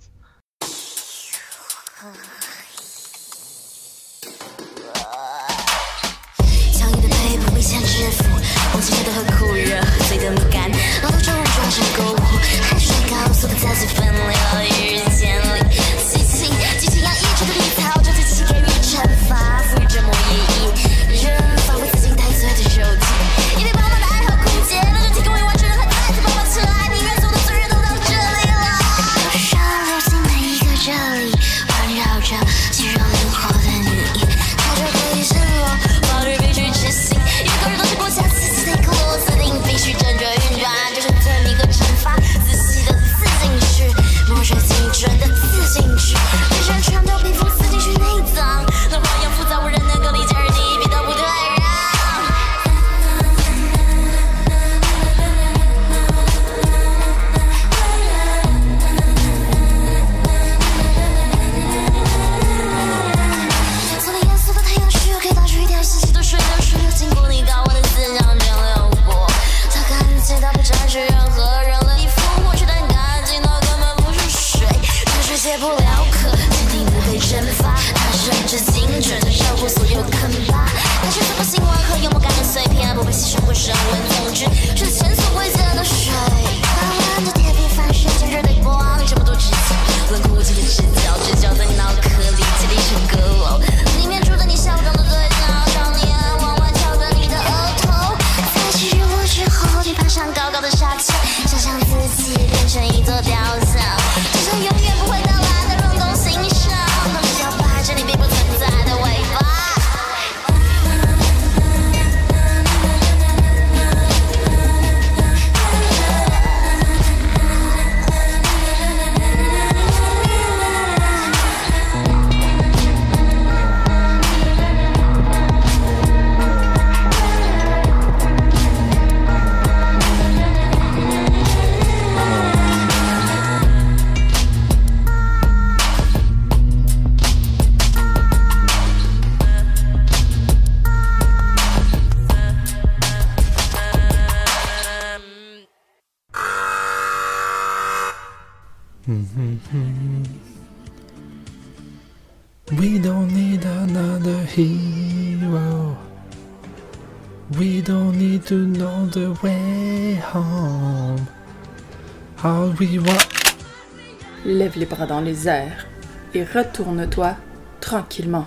Les airs et retourne-toi tranquillement.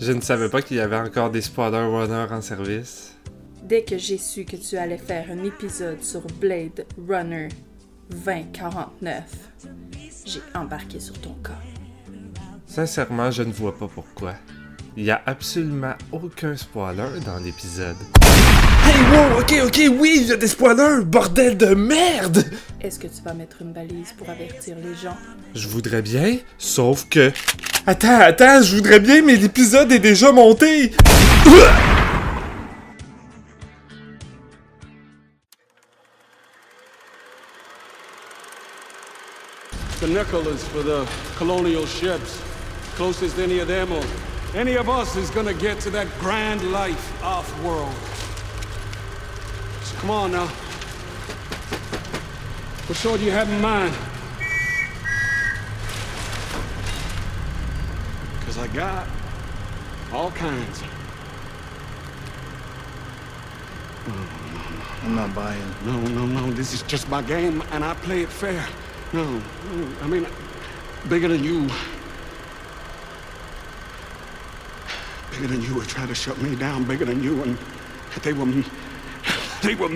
Je ne savais pas qu'il y avait encore des spoiler runners en service. Dès que j'ai su que tu allais faire un épisode sur Blade Runner 2049, j'ai embarqué sur ton cas. Sincèrement, je ne vois pas pourquoi. Il n'y a absolument aucun spoiler dans l'épisode. Hey, wow, ok, ok, oui, il y a des spoilers, bordel de merde! Est-ce que tu vas mettre une balise pour avertir les gens? Je voudrais bien, sauf que. Attends, attends, je voudrais bien, mais l'épisode est déjà monté! The nickel is for the colonial ships. Closest any of them or any of us is gonna get to that grand life off-world. So come on now. What sort do you have in mind? Because I got all kinds. Mm. I'm not buying. No, no, no. This is just my game, and I play it fair. No, no, I mean, bigger than you. Bigger than you were trying to shut me down. Bigger than you, and they were, they were.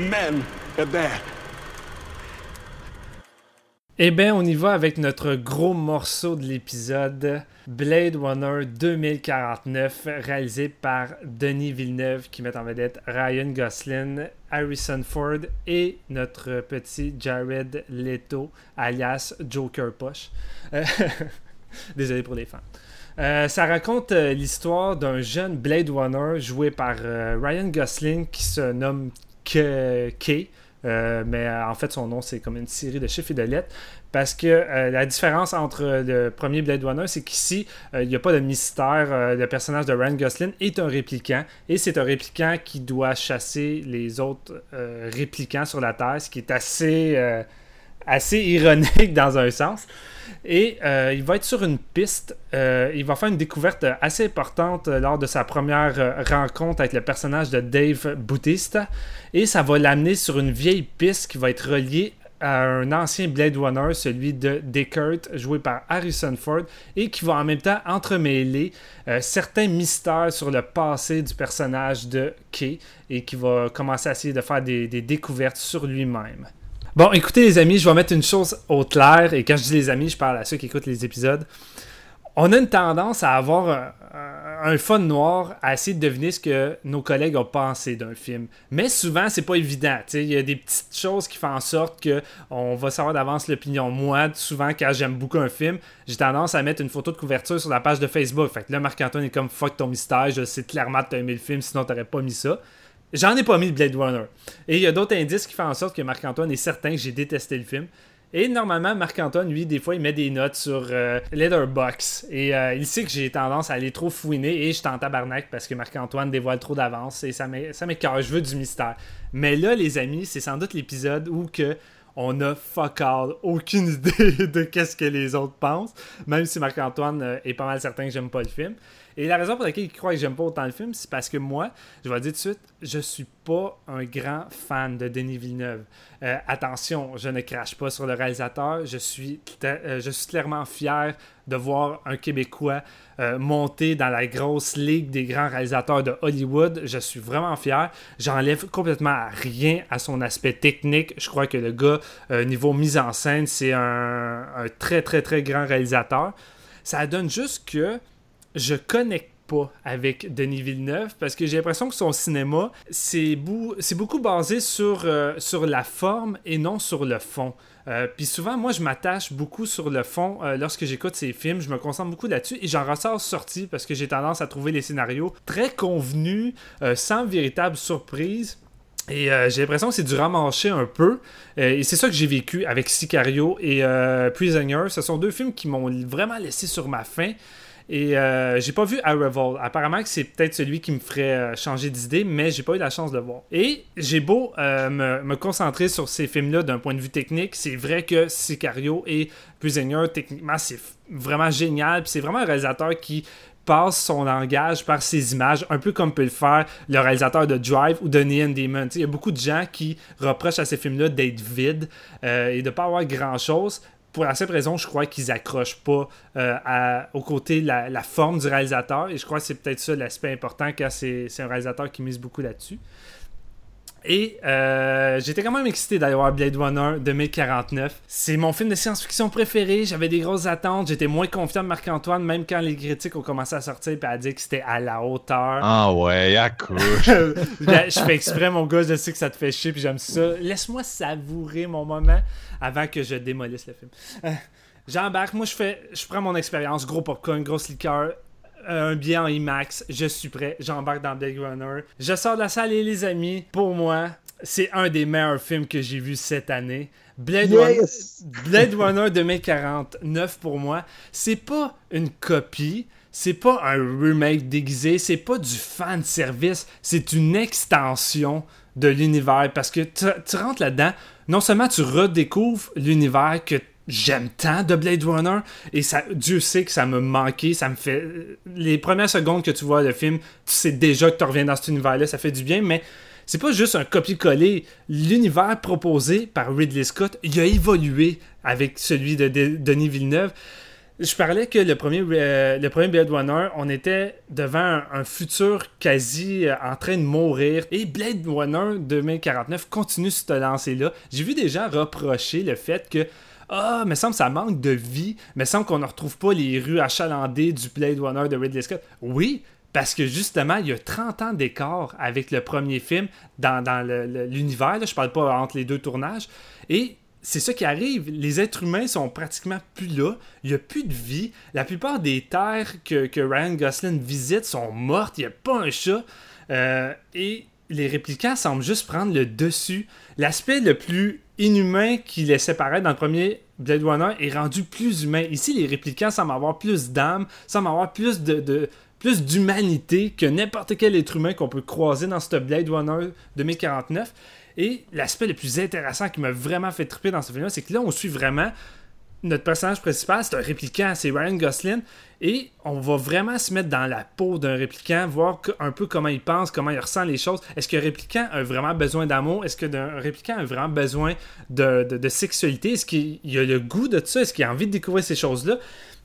Eh bien, on y va avec notre gros morceau de l'épisode Blade Runner 2049, réalisé par Denis Villeneuve, qui met en vedette Ryan Gosling, Harrison Ford et notre petit Jared Leto, alias Joker Poche. Euh, Désolé pour les fans. Euh, ça raconte euh, l'histoire d'un jeune Blade Runner joué par Ryan Gosling qui se nomme. Kay. Euh, mais euh, en fait, son nom, c'est comme une série de chiffres et de lettres. Parce que euh, la différence entre le premier Blade Runner, c'est qu'ici, il n'y a pas de mystère. Le personnage de Ryan Gosling est un répliquant. Et c'est un répliquant qui doit chasser les autres répliquants sur la Terre, ce qui est assez, assez ironique dans un sens. Et euh, il va être sur une piste. Euh, il va faire une découverte assez importante lors de sa première euh, rencontre avec le personnage de Dave Bautista. Et ça va l'amener sur une vieille piste qui va être reliée à un ancien Blade Runner, celui de Deckard, joué par Harrison Ford, et qui va en même temps entremêler certains mystères sur le passé du personnage de Kay, et qui va commencer à essayer de faire des découvertes sur lui-même. Bon, écoutez les amis, je vais mettre une chose au clair, et quand je dis les amis, je parle à ceux qui écoutent les épisodes. On a une tendance à avoir un, un fun noir à essayer de deviner ce que nos collègues ont pensé d'un film. Mais souvent, c'est pas évident. Il y a des petites choses qui font en sorte que on va savoir d'avance l'opinion. Moi, souvent, quand j'aime beaucoup un film, j'ai tendance à mettre une photo de couverture sur la page de Facebook. Fait que là, Marc-Antoine est comme fuck ton mystère, je sais clairement que t'as aimé le film, sinon t'aurais pas mis ça. J'en ai pas mis de Blade Runner. Et il y a d'autres indices qui font en sorte que Marc-Antoine est certain que j'ai détesté le film. Et normalement, Marc-Antoine, lui, des fois, il met des notes sur euh, Letterboxd. Et euh, il sait que j'ai tendance à aller trop fouiner et je suis en tabarnak parce que Marc-Antoine dévoile trop d'avance et ça m'é- ça m'écœure. Je veux du mystère. Mais là, les amis, c'est sans doute l'épisode où que on a fuck all, aucune idée de qu'est-ce que les autres pensent, même si Marc-Antoine euh, est pas mal certain que j'aime pas le film. Et la raison pour laquelle il croit que j'aime pas autant le film, c'est parce que moi, je vais le dire tout de suite, je suis pas un grand fan de Denis Villeneuve. Euh, attention, je ne crache pas sur le réalisateur. Je suis, euh, je suis clairement fier de voir un Québécois euh, monter dans la grosse ligue des grands réalisateurs de Hollywood. Je suis vraiment fier. J'enlève complètement rien à son aspect technique. Je crois que le gars, niveau mise en scène, c'est un, un très, très, très grand réalisateur. Ça donne juste que je connecte pas avec Denis Villeneuve parce que j'ai l'impression que son cinéma, c'est beaucoup basé sur, euh, sur la forme et non sur le fond. Euh, Puis souvent, moi, je m'attache beaucoup sur le fond euh, lorsque j'écoute ces films. Je me concentre beaucoup là-dessus et j'en ressors sorti parce que j'ai tendance à trouver les scénarios très convenus, sans véritable surprise. Et j'ai l'impression que c'est du ramanché un peu. Et c'est ça que j'ai vécu avec Sicario et Prisoner. Ce sont deux films qui m'ont vraiment laissé sur ma faim. Et euh, j'ai pas vu Arrival. Apparemment que c'est peut-être celui qui me ferait euh, changer d'idée, mais j'ai pas eu la chance de le voir. Et j'ai beau euh, me, concentrer sur ces films-là d'un point de vue technique, c'est vrai que Sicario et Prisoner, techniquement, c'est vraiment génial. C'est vraiment un réalisateur qui passe son langage par ses images, un peu comme peut le faire le réalisateur de Drive ou de Neon Demon. Il y a beaucoup de gens qui reprochent à ces films-là d'être vides euh, et de pas avoir grand-chose. Pour la simple raison, je crois qu'ils accrochent pas euh, à- au côté la, la forme du réalisateur. Et je crois que c'est peut-être ça l'aspect important car c'est un réalisateur qui mise beaucoup là-dessus. Et euh, j'étais quand même excité d'aller voir Blade Runner 2049. C'est mon film de science-fiction préféré. J'avais des grosses attentes. J'étais moins confiant de Marc-Antoine, même quand les critiques ont commencé à sortir et à dire que c'était à la hauteur. Ah ouais, à couche. je je fais exprès, mon gars, je sais que ça te fait chier, puis j'aime ça. Laisse-moi savourer mon moment avant que je démolisse le film. Euh, J'embarque, moi je fais, je prends mon expérience, gros popcorn, grosse liqueur, un billet en IMAX, je suis prêt, j'embarque dans Blade Runner. Je sors de la salle et les amis, pour moi, c'est un des meilleurs films que j'ai vu cette année. Blade, Runner, Yes! Blade Runner 2049 pour moi, c'est pas une copie, c'est pas un remake déguisé, c'est pas du fan service, c'est une extension de l'univers parce que tu, tu rentres là-dedans, non seulement tu redécouvres l'univers que j'aime tant de Blade Runner et Dieu sait que ça me manquait, ça me fait les premières secondes que tu vois le film, tu sais déjà que tu reviens dans cet univers-là, ça fait du bien mais c'est pas juste un copier-coller. L'univers proposé par Ridley Scott, il a évolué avec celui de, de- Denis Villeneuve. Je parlais que le premier, euh, le premier Blade Runner, on était devant un, futur quasi euh, en train de mourir. Et Blade Runner 2049 continue sur ce lancé-là. J'ai vu des gens reprocher le fait que ah, me semble que ça manque de vie. Me semble qu'on ne retrouve pas les rues achalandées du Blade Runner de Ridley Scott. Oui, parce que justement, il y a 30 ans d'écart avec le premier film dans, dans l'univers. Je parle pas entre les deux tournages. Et c'est ça qui arrive. Les êtres humains sont pratiquement plus là. Il n'y a plus de vie. La plupart des terres que, que Ryan Gosling visite sont mortes. Il n'y a pas un chat. Euh, et les réplicants semblent juste prendre le dessus. L'aspect le plus inhumain qui laissait paraître dans le premier Blade Runner est rendu plus humain. Ici, les réplicants semblent avoir plus d'âme, semblent avoir plus de, de- plus d'humanité que n'importe quel être humain qu'on peut croiser dans ce Blade Runner 2049. Et l'aspect le plus intéressant qui m'a vraiment fait triper dans ce film-là, c'est que là, on suit vraiment notre personnage principal, c'est un répliquant, c'est Ryan Gosling, et on va vraiment se mettre dans la peau d'un répliquant, voir un peu comment il pense, comment il ressent les choses. Est-ce qu'un répliquant a vraiment besoin d'amour? Est-ce qu'un répliquant a vraiment besoin de, sexualité? Est-ce qu'il il a le goût de ça? Est-ce qu'il a envie de découvrir ces choses-là?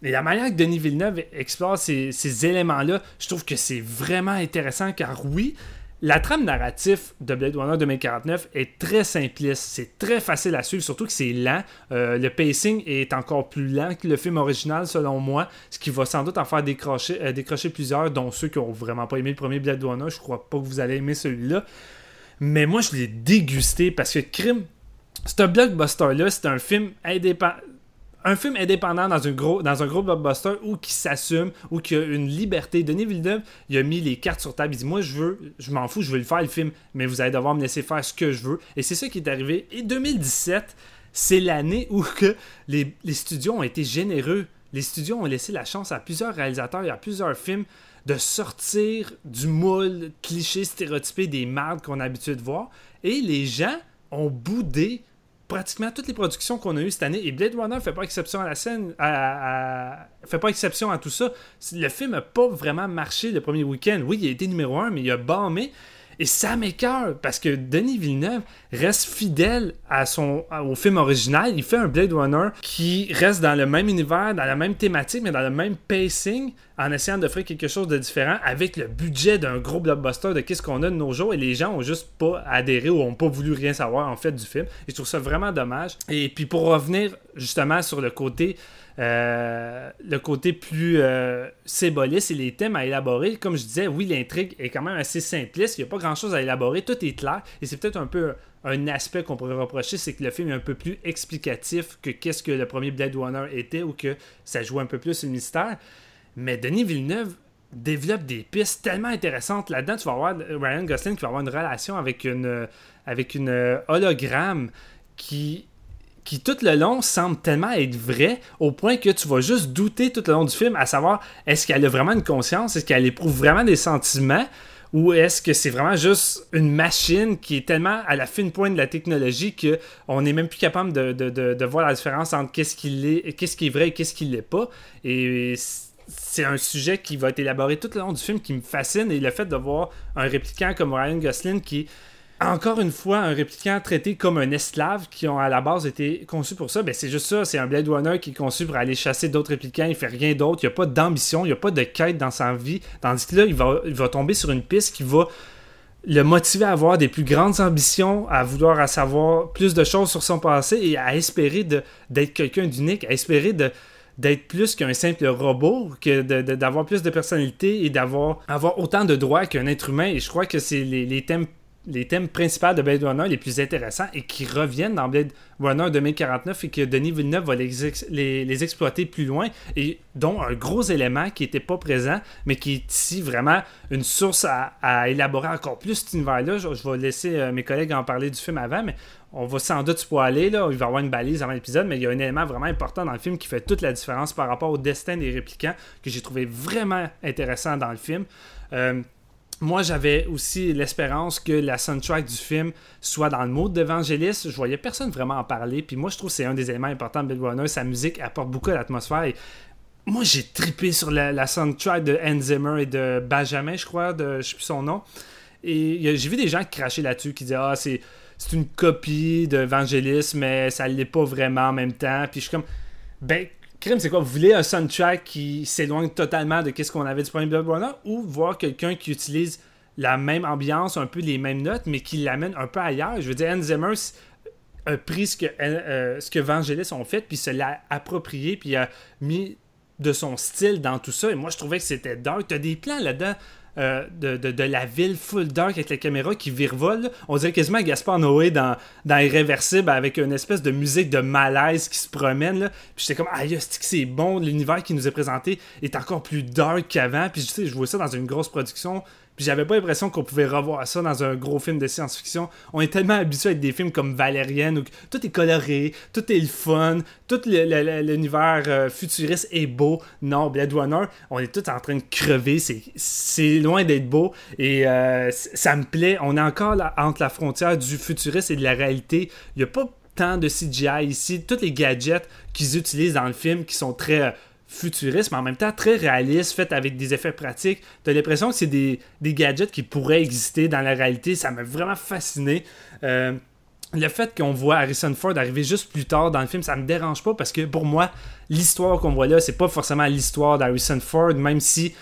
Et la manière que Denis Villeneuve explore ces, ces éléments-là, je trouve que c'est vraiment intéressant car oui, la trame narrative de Blade Runner 2049 est très simpliste. C'est très facile à suivre, surtout que c'est lent. Euh, le pacing est encore plus lent que le film original, selon moi, ce qui va sans doute en faire décrocher, euh, plusieurs, dont ceux qui ont vraiment pas aimé le premier Blade Runner. Je crois pas que vous allez aimer celui-là. Mais moi, je l'ai dégusté parce que Crime, c'est un blockbuster-là, c'est un film indépendant un film indépendant dans un gros, dans un gros blockbuster ou qui s'assume ou qui a une liberté. Denis Villeneuve, il a mis les cartes sur table. Il dit Moi, je veux, je m'en fous, je veux le faire le film, mais vous allez devoir me laisser faire ce que je veux. Et c'est ça qui est arrivé. Et 2017, c'est l'année où que les, studios ont été généreux. Les studios ont laissé la chance à plusieurs réalisateurs et à plusieurs films de sortir du moule cliché stéréotypé des marques qu'on a habitué de voir. Et les gens ont boudé pratiquement toutes les productions qu'on a eues cette année. Et Blade Runner fait pas exception à la scène, à, fait pas exception à tout ça. Le film a pas vraiment marché le premier week-end. Oui, il a été numéro un, mais il a bombé. Et ça m'écœure parce que Denis Villeneuve reste fidèle au film original. Il fait un Blade Runner qui reste dans le même univers, dans la même thématique, mais dans le même pacing, en essayant d'offrir quelque chose de différent avec le budget d'un gros blockbuster de qu'est-ce qu'on a de nos jours. Et les gens ont juste pas adhéré ou ont pas voulu rien savoir en fait du film. Et je trouve ça vraiment dommage. Et puis pour revenir justement sur le côté le côté plus euh, symbolique et les thèmes à élaborer. Comme je disais, oui, l'intrigue est quand même assez simpliste. Il n'y a pas grand-chose à élaborer. Tout est clair. Et c'est peut-être un peu un aspect qu'on pourrait reprocher, c'est que le film est un peu plus explicatif que qu'est-ce que le premier Blade Runner était ou que ça joue un peu plus le mystère. Mais Denis Villeneuve développe des pistes tellement intéressantes là-dedans. Tu vas avoir Ryan Gosling qui va avoir une relation avec une, avec une hologramme qui qui tout le long semble tellement être vrai au point que tu vas juste douter tout le long du film à savoir est-ce qu'elle a vraiment une conscience, est-ce qu'elle éprouve vraiment des sentiments? Ou est-ce que c'est vraiment juste une machine qui est tellement à la fine pointe de la technologie qu'on n'est même plus capable de, voir la différence entre qu'est-ce qui est, est vrai et qu'est-ce qui l'est pas? Et c'est un sujet qui va être élaboré tout le long du film qui me fascine et le fait de voir un répliquant comme Ryan Gosling qui encore une fois, un répliquant traité comme un esclave qui ont à la base été conçu pour ça, ben c'est juste ça. C'est un Blade Runner qui est conçu pour aller chasser d'autres répliquants. Il fait rien d'autre. Il n'y a pas d'ambition, il n'y a pas de quête dans sa vie. Tandis que là, il va, tomber sur une piste qui va le motiver à avoir des plus grandes ambitions, à vouloir savoir plus de choses sur son passé et à espérer d'être quelqu'un d'unique, à espérer d'être plus qu'un simple robot, que d'avoir plus de personnalité et d'avoir avoir autant de droits qu'un être humain. Et je crois que c'est les, les, thèmes les thèmes principaux de Blade Runner les plus intéressants et qui reviennent dans Blade Runner 2049 et que Denis Villeneuve va les, exploiter plus loin et dont un gros élément qui n'était pas présent mais qui est ici vraiment une source à, élaborer encore plus cet univers-là. Je, vais laisser euh, mes collègues en parler du film avant, mais on va sans doute spoiler, là, il va y avoir une balise avant l'épisode, mais il y a un élément vraiment important dans le film qui fait toute la différence par rapport au destin des répliquants que j'ai trouvé vraiment intéressant dans le film. Euh, moi, j'avais aussi l'espérance que la soundtrack du film soit dans le mode d'Evangelist. Je voyais personne vraiment en parler. Puis moi, je trouve que c'est un des éléments importants de Bill Runner. Sa musique apporte beaucoup à l'atmosphère. Moi, j'ai tripé sur la, soundtrack de Hans Zimmer et de Benjamin, je crois, de je sais plus son nom. Et j'ai vu des gens crachaient là-dessus, qui disaient Ah, c'est, c'est une copie d'Evangelist, mais ça l'est pas vraiment en même temps. Puis je suis comme Ben, Crime, c'est quoi? Vous voulez un soundtrack qui s'éloigne totalement de ce qu'on avait disponible de Runner ou voir quelqu'un qui utilise la même ambiance, un peu les mêmes notes, mais qui l'amène un peu ailleurs? Je veux dire, Hans a pris ce que, euh, ce que Vangelis ont fait, puis se l'a approprié, puis a mis de son style dans tout ça. Et moi, je trouvais que c'était dark. T'as des plans là-dedans euh, de, la ville full dark avec la caméra qui virevole. On dirait quasiment Gaspard Noé dans, Irréversible avec une espèce de musique de malaise qui se promène. Là. Puis j'étais comme, ah, c'est bon, l'univers qui nous est présenté est encore plus dark qu'avant? Puis tu sais, je vois ça dans une grosse production puis j'avais pas l'impression qu'on pouvait revoir ça dans un gros film de science-fiction. On est tellement habitué à des films comme Valérienne où tout est coloré, tout est fun, tout l'univers euh, futuriste est beau. Non, Blade Runner, on est tout en train de crever. C'est loin d'être beau. Et euh, ça me plaît. On est encore entre la frontière du futuriste et de la réalité. Il n'y a pas tant de CGI ici. Tous les gadgets qu'ils utilisent dans le film qui sont très euh, futuriste, mais en même temps très réaliste, fait avec des effets pratiques. T'as l'impression que c'est des, gadgets qui pourraient exister dans la réalité. Ça m'a vraiment fasciné. Euh, le fait qu'on voit Harrison Ford arriver juste plus tard dans le film, ça me dérange pas parce que pour moi, l'histoire qu'on voit là, c'est pas forcément l'histoire d'Harrison Ford, même si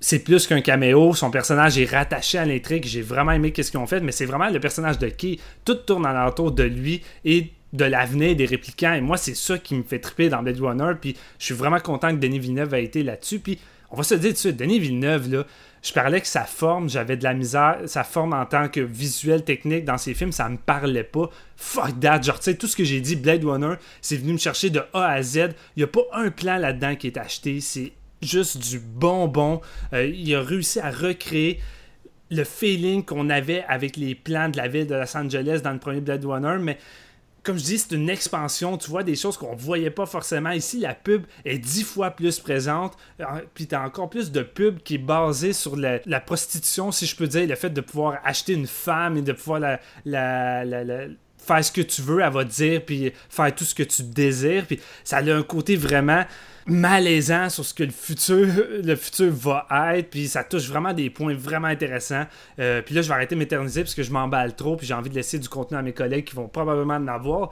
c'est plus qu'un caméo. Son personnage est rattaché à l'intrigue. J'ai vraiment aimé ce qu'ils ont fait, mais c'est vraiment le personnage de Key. Tout tourne alentour de lui et de l'avenir des répliquants. Et moi, c'est ça qui me fait triper dans Blade Runner. Puis je suis vraiment content que Denis Villeneuve ait été là-dessus. Puis on va se dire tout de suite, Denis Villeneuve, là, je parlais que sa forme, j'avais de la misère, sa forme en tant que visuel technique dans ses films, ça me parlait pas. Fuck that, genre, tu sais, tout ce que j'ai dit, Blade Runner, c'est venu me chercher de A à Z. Il n'y a pas un plan là-dedans qui est acheté, c'est juste du bonbon. Euh, il a réussi à recréer le feeling qu'on avait avec les plans de la ville de Los Angeles dans le premier Blade Runner, mais comme je dis, c'est une expansion. Tu vois des choses qu'on voyait pas forcément. Ici, la pub est dix fois plus présente. Puis tu as encore plus de pub qui est basée sur la, prostitution, si je peux dire. Le fait de pouvoir acheter une femme et de pouvoir la, faire ce que tu veux, elle va dire, puis faire tout ce que tu désires. Puis ça a un côté vraiment malaisant sur ce que le futur, le futur va être, puis ça touche vraiment des points vraiment intéressants. Euh, puis là, je vais arrêter de m'éterniser parce que je m'emballe trop, puis j'ai envie de laisser du contenu à mes collègues qui vont probablement en avoir.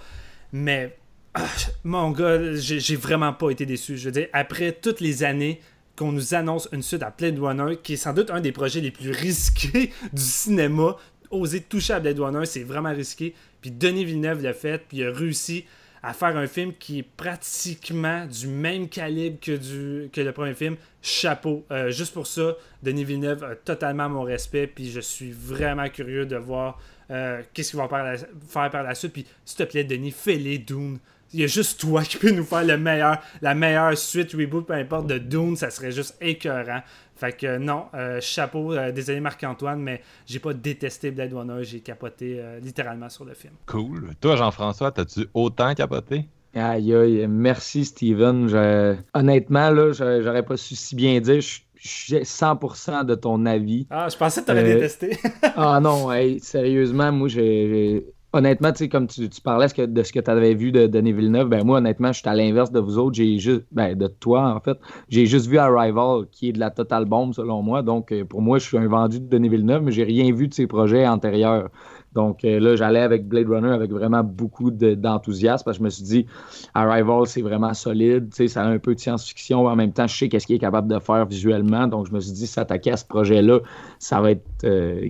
Mais, ah, mon gars, j'ai vraiment pas été déçu. Je veux dire, après toutes les années qu'on nous annonce une suite à Blade Runner, qui est sans doute un des projets les plus risqués du cinéma, oser toucher à Blade Runner, c'est vraiment risqué. Puis Denis Villeneuve l'a fait, puis il a réussi à faire un film qui est pratiquement du même calibre que, du, que le premier film. Chapeau. Euh, juste pour ça, Denis Villeneuve a totalement mon respect. Puis je suis vraiment curieux de voir euh, qu'est-ce qu'il va faire, par la suite. Puis s'il te plaît, Denis, fais-les Dune. il y a juste toi qui peux nous faire le meilleur, la meilleure suite, reboot, peu importe, de Dune, ça serait juste écœurant. Fait que non, euh, chapeau, euh, désolé Marc-Antoine, mais j'ai pas détesté Blade Runner, j'ai capoté euh, littéralement sur le film. Cool. Toi, Jean-François, t'as-tu autant capoté? Aïe, aïe, merci Steven. Je... Honnêtement, là, j'aurais pas su si bien dire. Je suis 100% de ton avis. Ah, je pensais que t'aurais détesté. ah non, sérieusement, moi, j'ai honnêtement, comme tu, parlais de ce que tu avais vu de Denis Villeneuve, ben moi, honnêtement, je suis à l'inverse de vous autres. J'ai juste, ben, de toi, en fait, j'ai juste vu Arrival, qui est de la totale bombe, selon moi. Donc, euh, pour moi, je suis un vendu de Denis Villeneuve, mais j'ai rien vu de ses projets antérieurs. Donc euh, là, j'allais avec Blade Runner avec vraiment beaucoup d'enthousiasme parce que je me suis dit, Arrival, c'est vraiment solide, ça a un peu de science-fiction. En même temps, je sais qu'est-ce qu'il est capable de faire visuellement. Donc, je me suis dit, s'attaquer à ce projet-là, ça va être. Euh,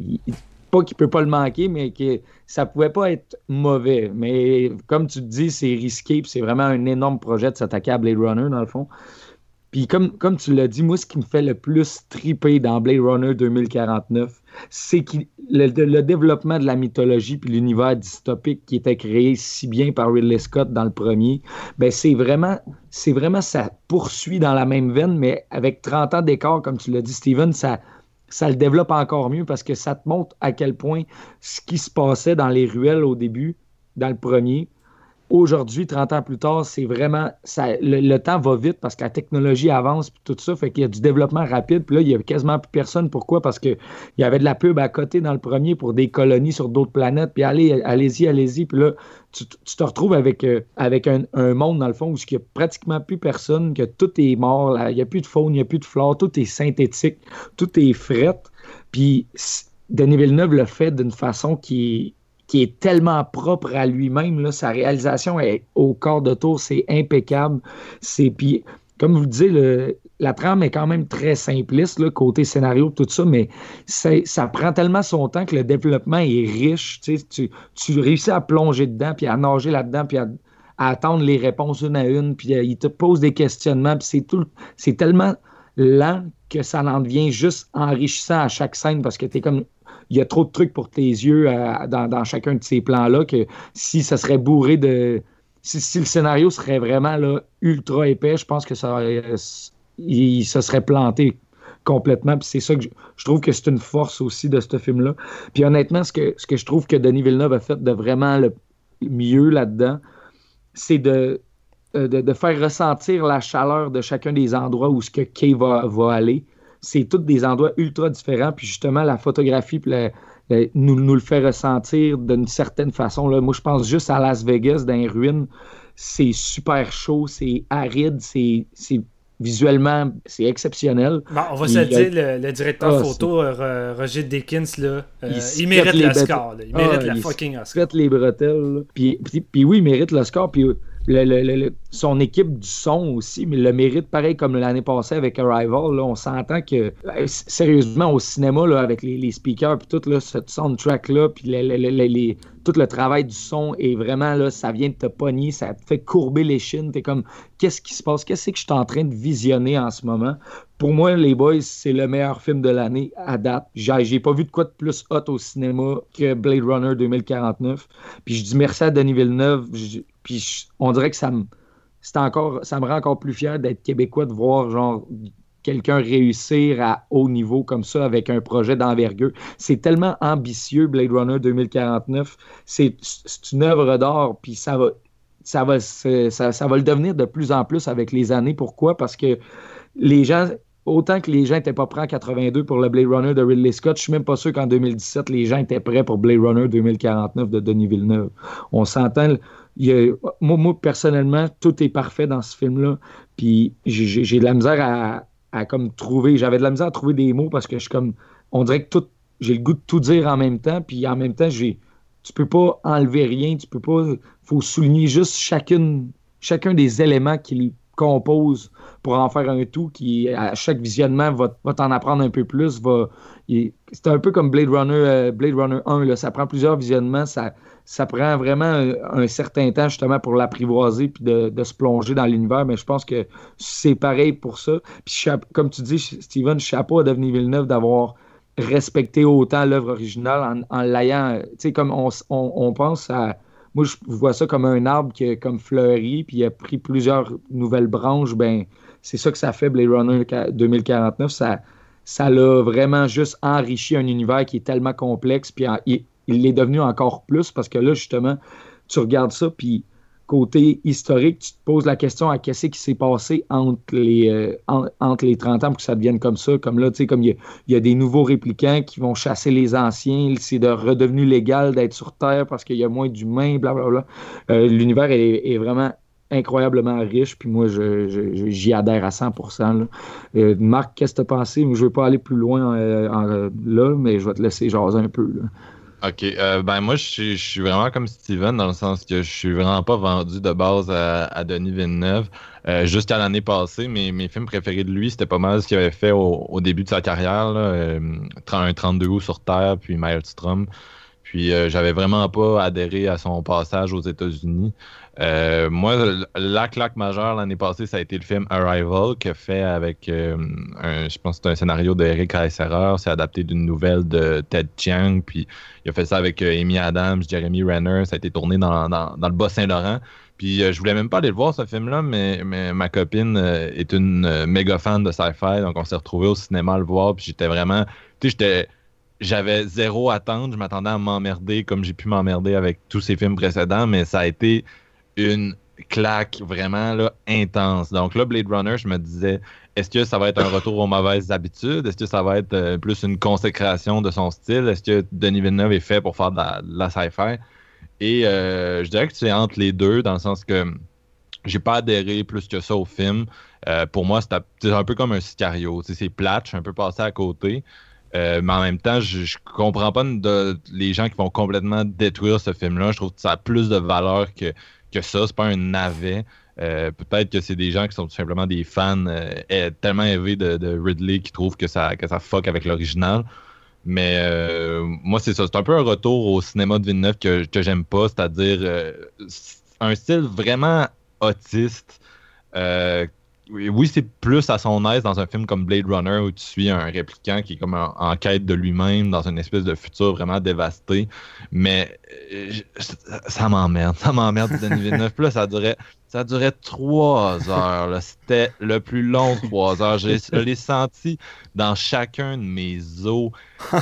pas qu'il peut pas le manquer, mais que ça pouvait pas être mauvais. Mais comme tu te dis, c'est risqué, c'est vraiment un énorme projet de s'attaquer à Blade Runner, dans le fond. Puis comme, comme tu l'as dit, moi, ce qui me fait le plus triper dans Blade Runner 2049, c'est le, le, développement de la mythologie puis l'univers dystopique qui était créé si bien par Ridley Scott dans le premier, ben c'est vraiment, c'est vraiment, ça poursuit dans la même veine, mais avec 30 ans d'écart, comme tu l'as dit, Steven, ça, ça le développe encore mieux parce que ça te montre à quel point ce qui se passait dans les ruelles au début, dans le premier, aujourd'hui, 30 ans plus tard, c'est vraiment. Ça, le, temps va vite parce que la technologie avance et tout ça. Fait qu'il y a du développement rapide. Puis là, il n'y a quasiment plus personne. Pourquoi? Parce qu'il y avait de la pub à côté dans le premier pour des colonies sur d'autres planètes. Puis allez, allez-y, allez-y. Puis là, tu, te retrouves avec, euh, avec un, monde, dans le fond, où il n'y a pratiquement plus personne, que tout est mort. Il n'y a plus de faune, il n'y a plus de flore. Tout est synthétique. Tout est fret. Puis Denis Villeneuve le fait d'une façon qui qui est tellement propre à lui-même. Sa réalisation est au corps de tour, c'est impeccable. C'est puis comme vous le dites, la trame est quand même très simpliste, côté scénario, tout ça, mais ça prend tellement son temps que le développement est riche. Tu, tu réussis à plonger dedans, puis à nager là-dedans, puis à, attendre les réponses une à une, puis euh, il te pose des questionnements, puis c'est tout, c'est tellement lent que ça en devient juste enrichissant à chaque scène parce que tu es comme il y a trop de trucs pour tes yeux dans, chacun de ces plans-là que si ça serait bourré de. Si, le scénario serait vraiment là, ultra épais, je pense que ça il, se serait planté complètement. Puis c'est ça que je, trouve que c'est une force aussi de ce film-là. Puis honnêtement, ce que, ce que je trouve que Denis Villeneuve a fait de vraiment le mieux là-dedans, c'est de, euh, de, faire ressentir la chaleur de chacun des endroits où ce que Kay va, va aller c'est tous des endroits ultra différents. Puis justement, la photographie nous, nous, le fait ressentir d'une certaine façon. Là. Moi, je pense juste à Las Vegas, dans les ruines. C'est super chaud, c'est aride, c'est visuellement, c'est exceptionnel. on va se le dire, le, directeur ah, photo, euh, Roger Dickens, là, euh, il, mérite le score. Il mérite ah, la fucking Oscar. Il les bretelles. Puis, puis, oui, il mérite son équipe du son aussi, mais le mérite pareil comme l'année passée avec Arrival. on s'entend que, euh, sérieusement, au cinéma, là, avec les, speakers, puis tout là, ce soundtrack-là, puis tout le travail du son est vraiment, là, ça vient de te pogner, ça te fait courber les chines. T'es comme, qu'est-ce qui se passe? Qu'est-ce que je suis en train de visionner en ce moment? Pour moi, Les Boys, c'est le meilleur film de l'année à date. J'ai pas vu de quoi de plus hot au cinéma que Blade Runner 2049. Puis je dis merci à Denis Villeneuve. Puis on dirait que ça me, encore, rend encore plus fier d'être québécois, de voir genre quelqu'un réussir à haut niveau comme ça avec un projet d'envergure. C'est tellement ambitieux, Blade Runner 2049. C'est une œuvre d'art, puis ça va, ça, va, le devenir de plus en plus avec les années. Pourquoi? Parce que les gens, autant que les gens n'étaient pas prêts en 82 pour le Blade Runner de Ridley Scott, je suis même pas sûr qu'en 2017, les gens étaient prêts pour Blade Runner 2049 de Denis Villeneuve. On s'entend, moi, personnellement, tout est parfait dans ce film-là. Puis j'ai de la misère à, comme trouver. J'avais de la misère à trouver des mots parce que je suis comme. On dirait que tout. J'ai le goût de tout dire en même temps. Puis en même temps, j'ai. Tu peux pas enlever rien. Tu peux pas. faut souligner juste chacun des éléments qui composent pour en faire un tout qui, à chaque visionnement, va, t'en apprendre un peu plus. C'est un peu comme Blade Runner, euh, Blade Runner 1. Là, ça prend plusieurs visionnements. Ça, ça prend vraiment un, certain temps justement pour l'apprivoiser puis de, se plonger dans l'univers. Mais je pense que c'est pareil pour ça. Puis comme tu dis, Steven, chapeau à Devenir Villeneuve d'avoir respecté autant l'œuvre originale en, l'ayant. Tu sais, comme on, pense à moi, je vois ça comme un arbre qui a comme fleuri, puis a pris plusieurs nouvelles branches. Ben, c'est ça que ça fait, Blade Runner 2049. Ça, ça l'a vraiment juste enrichi un univers qui est tellement complexe, puis il, l'est devenu encore plus parce que là, justement, tu regardes ça, puis côté historique, tu te poses la question à qu'est-ce qui s'est passé entre les, euh, entre les 30 ans pour que ça devienne comme ça. Comme là, tu sais, comme il y, a des nouveaux répliquants qui vont chasser les anciens, c'est de redevenu légal d'être sur Terre parce qu'il y a moins d'humains, blablabla. Euh, L'univers est, vraiment incroyablement riche, puis moi, j'y adhère à 100%. Euh, Marc, qu'est-ce que tu as pensé? Je ne veux pas aller plus loin euh, là, mais je vais te laisser jaser un peu. Là. Ok, euh, ben moi je suis, vraiment comme Steven dans le sens que je suis vraiment pas vendu de base à, Denis Villeneuve. Euh, jusqu'à l'année passée, mes, mes films préférés de lui, c'était pas mal ce qu'il avait fait au, début de sa carrière, là, euh, un 32 août sur Terre, puis Maelstrom. Puis j'avais vraiment pas adhéré à son passage aux États-Unis. Euh, moi, la claque majeure l'année passée, ça a été le film Arrival, que fait avec, euh, un, je pense que c'est un scénario d'Eric Reiserer. C'est adapté d'une nouvelle de Ted Chiang. Puis il a fait ça avec euh, Amy Adams, Jeremy Renner. Ça a été tourné dans, dans, le Bas-Saint-Laurent. Puis je voulais même pas aller le voir, ce film-là, mais, ma copine est une méga fan de sci-fi. Donc on s'est retrouvé au cinéma à le voir. Puis j'étais vraiment. Tu sais, j'étais j'avais zéro attente. Je m'attendais à m'emmerder comme j'ai pu m'emmerder avec tous ces films précédents, mais ça a été une claque vraiment intense. Donc là, Blade Runner, je me disais, est-ce que ça va être un retour aux mauvaises habitudes? Est-ce que ça va être euh, plus une consécration de son style? Est-ce que Denis Villeneuve est fait pour faire de la, sci-fi? Et euh, je dirais que c'est entre les deux, dans le sens que j'ai pas adhéré plus que ça au film. Euh, pour moi, c'est un peu comme un Sicario. C'est plate, je suis un peu passé à côté. mais en même temps, je, je comprends pas les gens qui vont complètement détruire ce film-là. Je trouve que ça a plus de valeur que, que ça. C'est pas un navet. Euh, peut-être que c'est des gens qui sont tout simplement des fans euh, tellement élevés de, Ridley qui trouvent que ça, que ça fuck avec l'original. Mais euh, moi, c'est ça. C'est un peu un retour au cinéma de Villeneuve que, que j'aime pas, c'est-à-dire un style vraiment autiste oui, c'est plus à son aise dans un film comme Blade Runner où tu suis un répliquant qui est comme en, quête de lui-même dans une espèce de futur vraiment dévasté. Mais euh, ça m'emmerde, ça m'emmerde Denis Villeneuve. Là, ça durait, ça durait trois heures. C'était le plus long trois heures. Je, l'ai senti dans chacun de mes os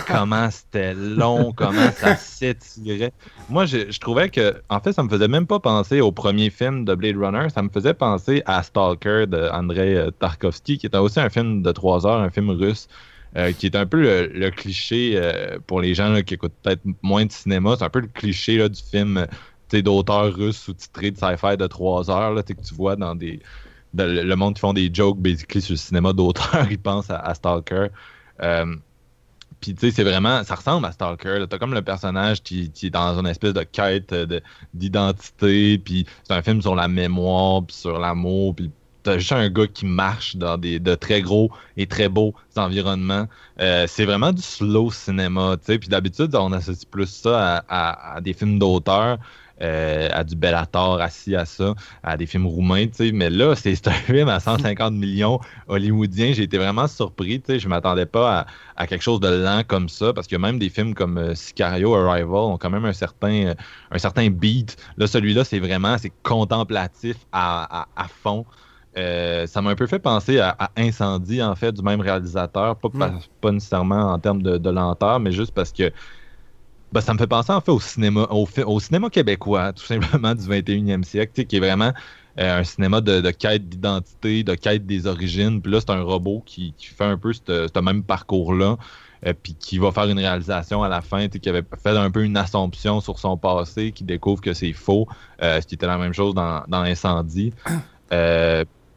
comment c'était long, comment ça s'étirait. Moi, je, trouvais que, en fait, ça me faisait même pas penser au premier film de Blade Runner. Ça me faisait penser à Stalker de Andrei euh, Tarkovsky, qui était aussi un film de trois heures, un film russe. Euh, qui est un peu le, cliché euh, pour les gens qui écoutent peut-être moins de cinéma. C'est un peu le cliché du film d'auteurs russes sous-titrés de sci-fi de 3 heures là, que tu vois dans des. le monde qui font des jokes basically sur le cinéma d'auteurs, ils pensent à, Stalker. Euh, puis tu sais, c'est vraiment. Ça ressemble à Stalker. T'as comme le personnage qui, est dans une espèce de quête d'identité. Puis c'est un film sur la mémoire, puis sur l'amour, puis t'as juste un gars qui marche dans des de très gros et très beaux environnements. Euh, c'est vraiment du slow cinéma, tu sais. Puis d'habitude, on associe plus ça à, à des films d'auteur. Euh, à du Bellator assis à ça, à des films roumains, tu sais. Mais là, c'est un film à 150 millions hollywoodiens. J'ai été vraiment surpris, tu sais. Je m'attendais pas à, quelque chose de lent comme ça, parce que même des films comme euh, Sicario, Arrival ont quand même un certain, euh, un certain beat. Là, celui-là, c'est vraiment, c'est contemplatif à, fond. Ça m'a un peu fait penser à, Incendie, en fait, du même réalisateur. Pas, pas, nécessairement en termes de, de, lenteur, mais juste parce que ben, ça me fait penser en fait au cinéma, au, cinéma québécois, tout simplement du 21e siècle, qui est vraiment euh, un cinéma de, quête d'identité, de quête des origines. Puis là, c'est un robot qui, fait un peu ce même parcours-là. Euh, puis qui va faire une réalisation à la fin, qui avait fait un peu une assomption sur son passé, qui découvre que c'est faux, euh, ce qui était la même chose dans, dans l'incendie.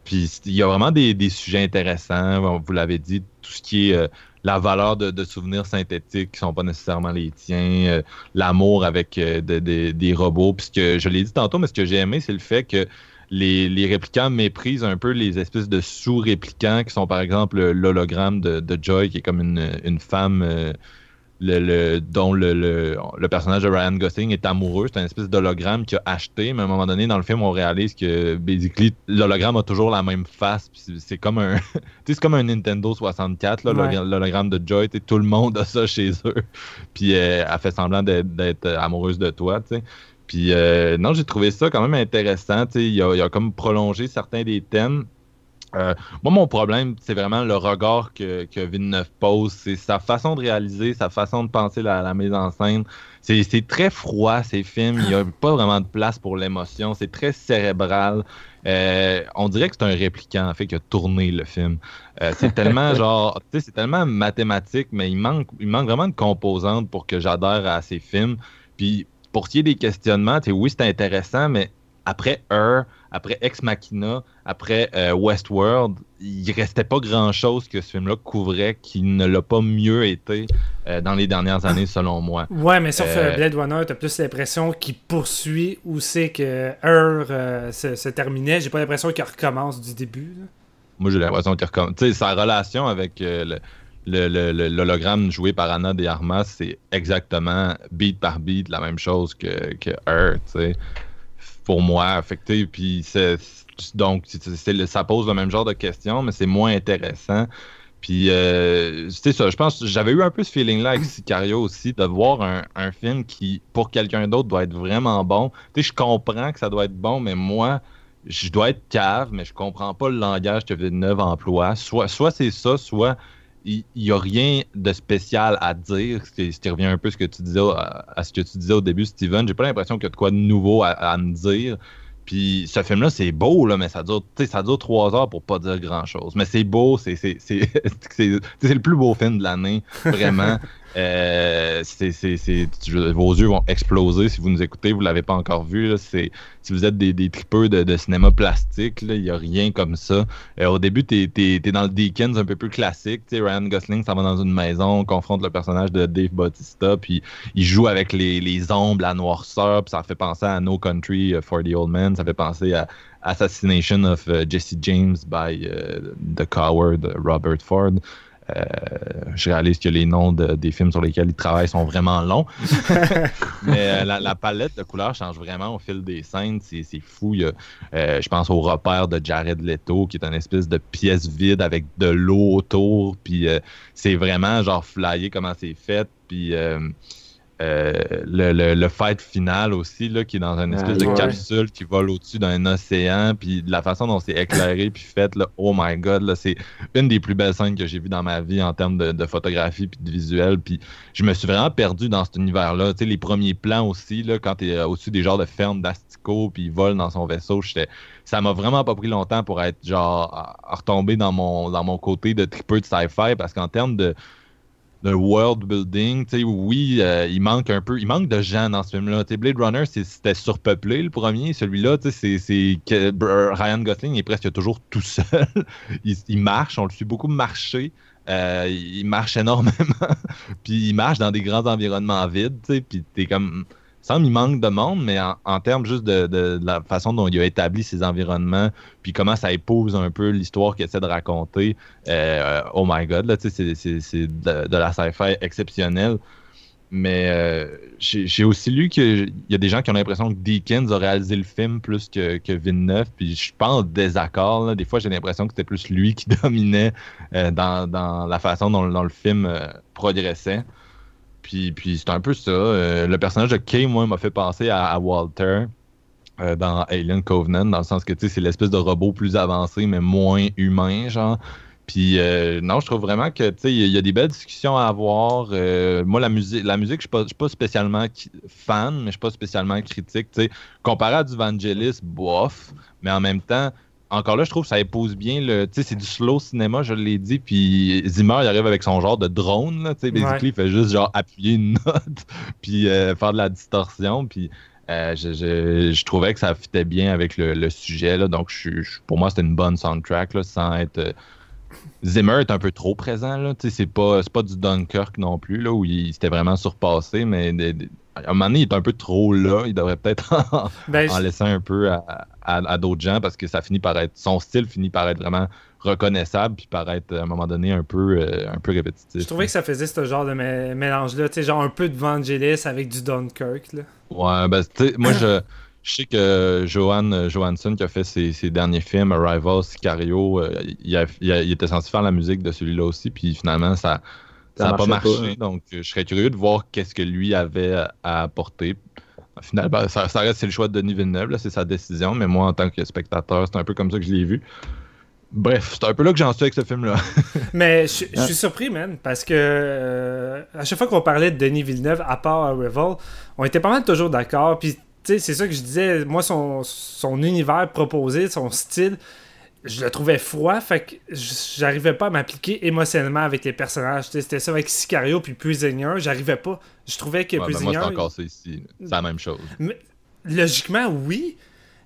puis il y a vraiment des, des, sujets intéressants, vous l'avez dit, tout ce qui est la valeur de, souvenirs synthétiques qui sont pas nécessairement les tiens, euh, l'amour avec euh, des robots. Puisque je l'ai dit tantôt, mais ce que j'ai aimé, c'est le fait que les, les, réplicants méprisent un peu les espèces de sous-réplicants qui sont par exemple l'hologramme de, Joy, qui est comme une, femme. Euh, le, dont le, le, personnage de Ryan Gosling est amoureux. C'est un espèce d'hologramme qu'il a acheté, mais à un moment donné, dans le film, on réalise que basically, l'hologramme a toujours la même face. C'est comme un c'est comme un Nintendo 64, l'hologramme de Joy. Tout le monde a ça chez eux. Puis euh, elle fait semblant d'être amoureuse de toi. Puis euh, non, j'ai trouvé ça quand même intéressant. Il il a, comme prolongé certains des thèmes. Euh, moi, mon problème, c'est vraiment le regard que, que Villeneuve pose. C'est sa façon de réaliser, sa façon de penser la, la mise en scène. C'est très froid, ces films. Il n'y a pas vraiment de place pour l'émotion. C'est très cérébral. Euh, on dirait que c'est un répliquant, en fait, qui a tourné le film. Euh, c'est tellement, genre, tu sais, c'est tellement mathématique, mais il manque, il manque vraiment de composantes pour que j'adhère à ces films. Puis, pour ce qui est des questionnements, oui, c'est intéressant, mais après Her, après Ex Machina, après euh, Westworld, il restait pas grand-chose que ce film-là couvrait qui ne l'a pas mieux été euh, dans les dernières années, selon moi. Ouais, mais sauf euh, Blade Runner, t'as plus l'impression qu'il poursuit où c'est que Her se, terminait. J'ai pas l'impression qu'il recommence du début. Moi, j'ai l'impression qu'il recommence. Tu sais, sa relation avec le l'hologramme joué par Anna de Armas, c'est exactement beat par beat la même chose que, que Her, pour moi affecté. Puis c'est, donc, ça pose le même genre de questions, mais c'est moins intéressant. Puis, euh, c'est ça, je pense, j'avais eu un peu ce feeling-là avec Sicario aussi, de voir un, film qui, pour quelqu'un d'autre, doit être vraiment bon. Tu sais, je comprends que ça doit être bon, mais moi, je dois être cave, mais je comprends pas le langage que Villeneuve emploie. Soit, soit c'est ça, soit il n'y a rien de spécial à dire, ce qui, revient un peu à ce que tu disais, à, ce que tu disais au début, Steven. J'ai pas l'impression qu'il y a de quoi de nouveau à, me dire. Puis ce film-là, c'est beau, là, mais ça dure, ça dure trois heures pour pas dire grand-chose. Mais c'est beau, c'est le plus beau film de l'année, vraiment. Euh, vos yeux vont exploser si vous nous écoutez, vous l'avez pas encore vu. si vous êtes des, des de, cinéma plastique, il n'y a rien comme ça. Euh, au début, tu es, dans le Deakins un peu plus classique. Ryan Gosling s'en va dans une maison, confronte le personnage de Dave Bautista, puis il joue avec les, les ombres, la noirceur, puis ça fait penser à No Country for the Old Man, ça fait penser à Assassination of euh, Jesse James by The Coward Robert Ford. Euh, je réalise que les noms des films sur lesquels il travaille sont vraiment longs. Mais euh, la, palette de couleurs change vraiment au fil des scènes. C'est fou. Euh, je pense au repère de Jared Leto, qui est une espèce de pièce vide avec de l'eau autour. Puis c'est vraiment genre flyé comment c'est fait. Puis euh, le, le, fight final aussi, là, qui est dans une espèce de capsule qui vole au-dessus d'un océan, puis la façon dont c'est éclairé puis fait, là, oh my god, là, c'est une des plus belles scènes que j'ai vues dans ma vie en termes de, photographie puis de visuel, puis je me suis vraiment perdu dans cet univers-là. Tu sais, les premiers plans aussi, là, quand t'es euh, au-dessus des genres de fermes d'Astico, puis il vole dans son vaisseau, ça m'a vraiment pas pris longtemps pour être genre à, retomber dans mon, dans mon côté de tripeux de sci-fi, parce qu'en termes de de world building. oui, euh, il manque un peu, il manque de gens dans ce film-là. Blade Runner, c'était surpeuplé le premier. Celui-là, c'est Ryan Gosling est presque toujours tout seul. il, marche, on le suit beaucoup marcher. Euh, il marche énormément. puis il marche dans des grands environnements vides. Puis t'es comme semble qu'il manque de monde, mais en, termes juste de, la façon dont il a établi ses environnements, puis comment ça épouse un peu l'histoire qu'il essaie de raconter, euh, oh my god, là, c'est, de, de, la sci-fi exceptionnelle. Mais euh, j'ai aussi lu qu'il y a des gens qui ont l'impression que Deakins a réalisé le film plus que, que Villeneuve, puis je pense en désaccord. Des fois, j'ai l'impression que c'était plus lui qui dominait euh, dans, la façon dont, le film progressait. Puis, puis c'est un peu ça. Euh, le personnage de Kay, moi, m'a fait penser à, Walter euh, dans Alien Covenant, dans le sens que c'est l'espèce de robot plus avancé, mais moins humain, genre. Puis euh, non, je trouve vraiment que il y, a des belles discussions à avoir. moi, la musique, la musique, je suis pas, spécialement fan, mais je suis pas spécialement critique. Comparé à du Vangelis, bof, mais en même temps, encore là, je trouve que ça épouse bien le. Tu sais, c'est du slow cinéma, je l'ai dit. Puis Zimmer, il arrive avec son genre de drone. Là, tu sais, basically, il fait juste genre appuyer une note, puis euh, faire de la distorsion. Puis euh, je, trouvais que ça fitait bien avec le, sujet. Là, donc, je, pour moi, c'était une bonne soundtrack, là, sans être. Euh, Zimmer est un peu trop présent. Là, c'est pas, pas du Dunkirk non plus, là, où il s'était vraiment surpassé, mais à un moment donné, il est un peu trop là. Il devrait peut-être en, ben, laisser un peu à, d'autres gens parce que ça finit par être. Son style finit par être vraiment reconnaissable puis par être à un moment donné un peu, euh, un peu répétitif. Je trouvais que ça faisait ce genre de mélange-là, tu sais, genre un peu de Vangelis avec du Dunkirk. Là. Ouais, ben, tu sais, moi, je. Je sais que Johan Johansson, qui a fait ses, derniers films, Arrival, Sicario, euh, il, il, était censé faire la musique de celui-là aussi, puis finalement, ça, ça n'a pas marché. Donc, je serais curieux de voir qu'est-ce que lui avait à apporter. Au final, ben, ça, ça reste c'est le choix de Denis Villeneuve, c'est sa décision, mais moi, en tant que spectateur, c'est un peu comme ça que je l'ai vu. Bref, c'est un peu là que j'en suis avec ce film-là. Mais je, je suis surpris, man, parce que euh, à chaque fois qu'on parlait de Denis Villeneuve, à part Arrival, on était pas mal toujours d'accord. Puis, tu sais, c'est ça que je disais. Moi, son, son univers proposé, son style, je le trouvais froid. Fait que j'arrivais pas à m'appliquer émotionnellement avec les personnages. C'était ça avec Sicario puis Prisoner. J'arrivais pas. Je trouvais que Ouais, ben, moi, c'est encore ça ici. C'est la même chose. Mais, logiquement, oui.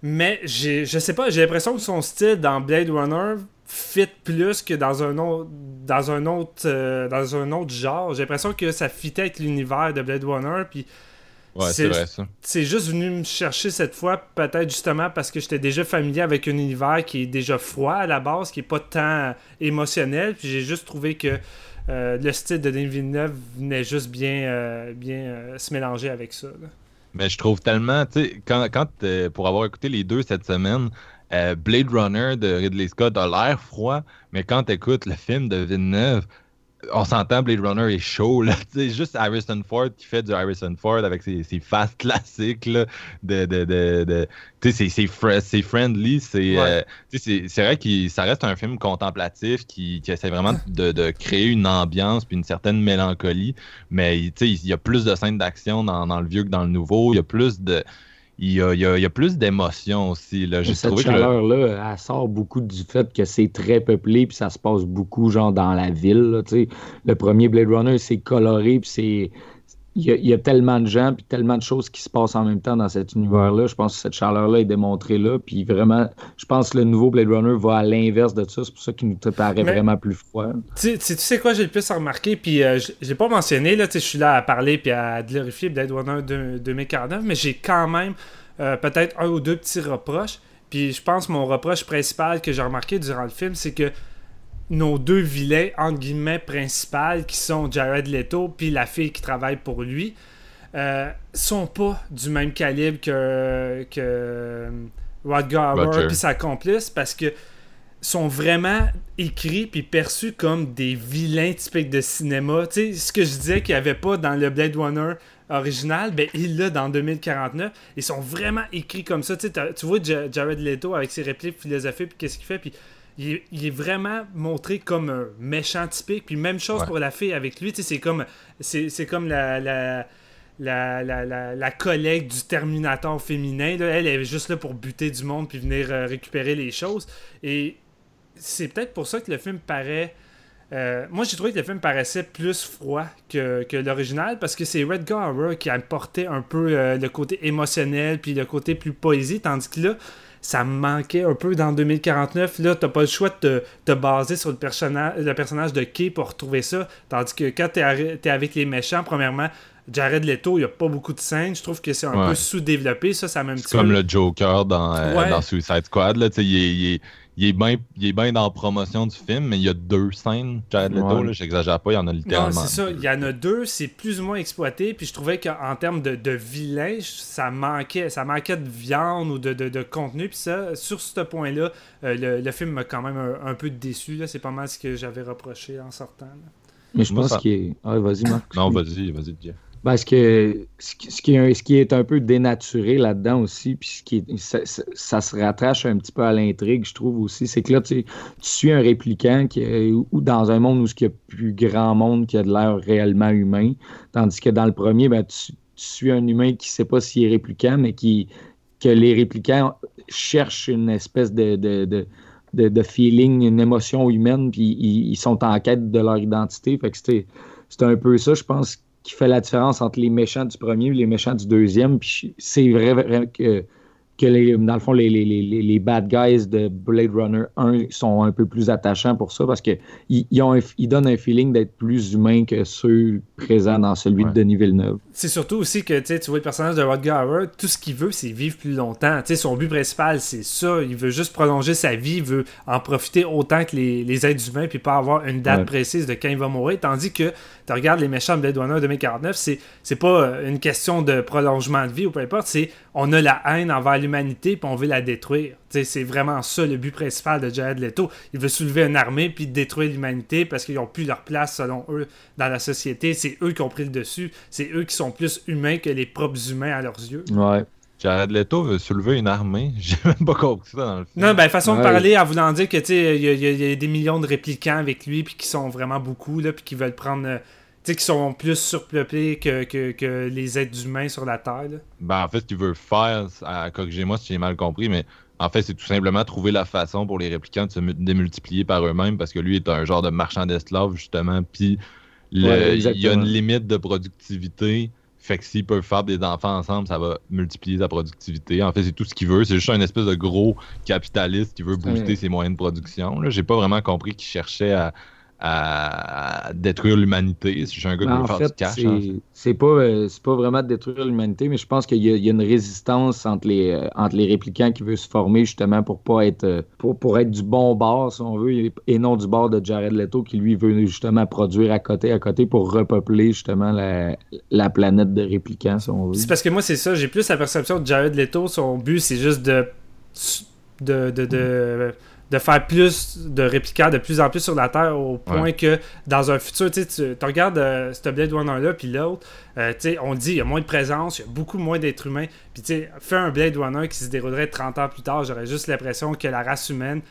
Mais j'ai, je sais pas, j'ai l'impression que son style dans Blade Runner fit plus que dans un autre dans un autre euh, dans un autre genre. J'ai l'impression que ça fitait avec l'univers de Blade Runner puis Ouais, C'est- vrai, ça. c'est juste venu me chercher cette fois peut-être justement parce que j'étais déjà familier avec un univers qui est déjà froid à la base, qui est pas tant émotionnel, puis j'ai juste trouvé que euh, le style de Denis Villeneuve venait juste bien euh, bien euh, se mélanger avec ça. là. Mais je trouve tellement, tu sais, quand, quand euh, pour avoir écouté les deux cette semaine, euh, Blade Runner de Ridley Scott a l'air froid, mais quand tu écoutes le film de Villeneuve, on s'entend Blade Runner est chaud, sais, juste Harrison Ford qui fait du Harrison Ford avec ses, ses faces classiques, là, de, de, de, c'est- c'est fr- c'est friendly, c'est, Ouais. euh, c'est c'est vrai que ça reste un film contemplatif qui, qui essaie vraiment de, de créer une ambiance puis une certaine mélancolie, mais il y a plus de scènes d'action dans, dans le vieux que dans le nouveau, il y a plus de il y a, il y a- il y a plus d'émotion aussi. Là. J'ai Cette le- chaleur-là, elle sort beaucoup du fait que c'est très peuplé, puis ça se passe beaucoup, genre, dans la ville. là, le premier Blade Runner, c'est coloré, puis c'est. Il y, a, il y a tellement de gens, puis tellement de choses qui se passent en même temps dans cet univers-là. Je pense que cette chaleur-là est démontrée là. Puis vraiment, je pense que le nouveau Blade Runner va à l'inverse de ça. C'est pour ça qu'il nous paraît Mais- vraiment plus froid. Tu, tu- tu sais quoi, j'ai le plus remarqué, puis euh, l'ai pas mentionné, là, tu sais, je suis là à parler puis à glorifier Blade Runner de- 2049, mais j'ai quand même euh, peut-être un ou deux petits reproches. Puis je pense que mon reproche principal que j'ai remarqué durant le film, c'est que nos deux vilains, entre guillemets, principales, qui sont Jared Leto puis la fille qui travaille pour lui, euh, sont pas du même calibre que, que euh, Rodger Hauer puis sa complice parce que sont vraiment écrits puis perçus comme des vilains typiques de cinéma. Tu sais, ce que je disais qu'il n'y avait pas dans le Blade Runner original, ben il l'a dans 2049. Ils sont vraiment écrits comme ça. Tu, sais, tu vois Ja- Jared Leto avec ses répliques philosophiques puis qu'est-ce qu'il fait, puis il est, il est vraiment montré comme un méchant typique. Puis même chose Ouais. pour la fille avec lui. C'est comme, c'est, c'est comme la, la, la, la, la, collègue du Terminator féminin. là. Elle est juste là pour buter du monde puis venir euh, récupérer les choses. Et c'est peut-être pour ça que le film paraît. euh, moi, j'ai trouvé que le film paraissait plus froid que, que l'original parce que c'est Redgar Hauer qui apportait un peu euh, le côté émotionnel puis le côté plus poésie, tandis que là, ça me manquait un peu dans 2049. Là, t'as pas le choix de te, baser sur le, personnage le personnage de Kay pour retrouver ça. Tandis que quand t'es, avec les méchants, premièrement, Jared Leto, il y a pas beaucoup de scènes. Je trouve que c'est un Ouais. peu sous-développé. Ça, ça m'a un petit C'est comme peu- le Joker dans, euh, Ouais. dans Suicide Squad. Là, est, il, est, il, est bien, il est bien dans la promotion du film, mais il y a deux scènes. Jared Leto, Ouais. là, j'exagère pas, il y en a Non, littéralement. c'est ça. Il y en a deux, c'est plus ou moins exploité. Puis je trouvais qu'en termes de, de vilain, ça manquait, ça manquait de viande ou de, de- de contenu. Puis ça, sur ce point-là, euh, le, le film m'a quand même un, un peu déçu. là. C'est pas mal ce que j'avais reproché en sortant. là. Mais je Moi, pense ça- qu'il est. Ah, vas-y, Marc. Non, vas-y, vas-y, Jeff. Parce que ce qui, est, un- peu dénaturé là-dedans aussi, puis ce qui est- ça, ça- se rattache un petit peu à l'intrigue, je trouve aussi, c'est que là, tu, tu suis un répliquant qui, ou dans un monde où il y a plus grand monde qui a de l'air réellement humain, tandis que dans le premier, ben, tu, tu suis un humain qui ne sait pas s'il est répliquant, mais qui que les réplicants cherchent une espèce de, de, de, de- feeling, une émotion humaine, puis ils, sont en quête de leur identité. Fait que c'est un peu ça, je pense, qui fait la différence entre les méchants du premier et les méchants du deuxième. Puis c'est vrai, vrai que, que les, dans le fond, les, les, les, les bad guys de Blade Runner 1 sont un peu plus attachants pour ça parce qu'ils ils ont un- ils donnent un feeling d'être plus humains que ceux présents dans celui Ouais. de Denis Villeneuve. C'est surtout aussi que tu vois le personnage de Rodger Hauer, tout ce qu'il veut, c'est vivre plus longtemps. Tu sais, son but principal, c'est ça. Il veut juste prolonger sa vie, il veut en profiter autant que les, les êtres humains, puis pas avoir une date Ouais. précise de quand il va mourir. Tandis que tu regardes les méchants de Blade Runner 2049, c'est, pas une question de prolongement de vie ou peu importe, c'est on a la haine envers l'humanité puis on veut la détruire. C'est vraiment ça le but principal de Jared Leto. Il veut soulever une armée puis détruire l'humanité parce qu'ils n'ont plus leur place selon eux dans la société. C'est eux qui ont pris le dessus. C'est eux qui sont plus humains que les propres humains à leurs yeux. Ouais. Jared Leto veut soulever une armée. J'ai même pas compris ça dans le film. Non, ben façon de parler en voulant dire que tu sais, il y, y a- il y a des millions de réplicants avec lui puis qui sont vraiment beaucoup là puis qui veulent prendre euh, sais qui sont plus surpeuplés que, que, que les êtres humains sur la terre. là. Ben, en fait, ce qu'il veut faire, à corrigez-moi si j'ai mal compris, mais en fait, c'est tout simplement trouver la façon pour les réplicants de se mu- démultiplier par eux-mêmes parce que lui est un genre de marchand d'esclaves, justement. Puis Ouais, il y a une limite de productivité. Fait que s'ils peuvent faire des enfants ensemble, ça va multiplier sa productivité. En fait, c'est tout ce qu'il veut. C'est juste un espèce de gros capitaliste qui veut booster Ouais. ses moyens de production. Là, j'ai pas vraiment compris qu'il cherchait à, à- détruire l'humanité. Un gars qui Ben, veut en faire fait, du cash. c'est hein. c'est pas, euh, c'est pas vraiment de détruire l'humanité, mais je pense qu'il y, a- il y a une résistance entre les, euh, entre les réplicants qui veut se former justement pour pas être euh, pour, pour être du bon bord, si on veut, et non du bord de Jared Leto qui lui veut justement produire à côté à côté pour repeupler justement la, la planète de réplicants, si on veut. C'est parce que moi, c'est ça. J'ai plus la perception de Jared Leto. Son but, c'est juste de, de, de, de, de faire plus de réplicants de plus en plus sur la Terre au point Ouais. que dans un futur, tu tu regardes euh, ce Blade Runner-là, puis l'autre, euh, tu sais, on dit il y a moins de présence, il y a beaucoup moins d'êtres humains. Puis, tu sais, fais un Blade Runner qui se déroulerait 30 ans plus tard, j'aurais juste l'impression que la race humaine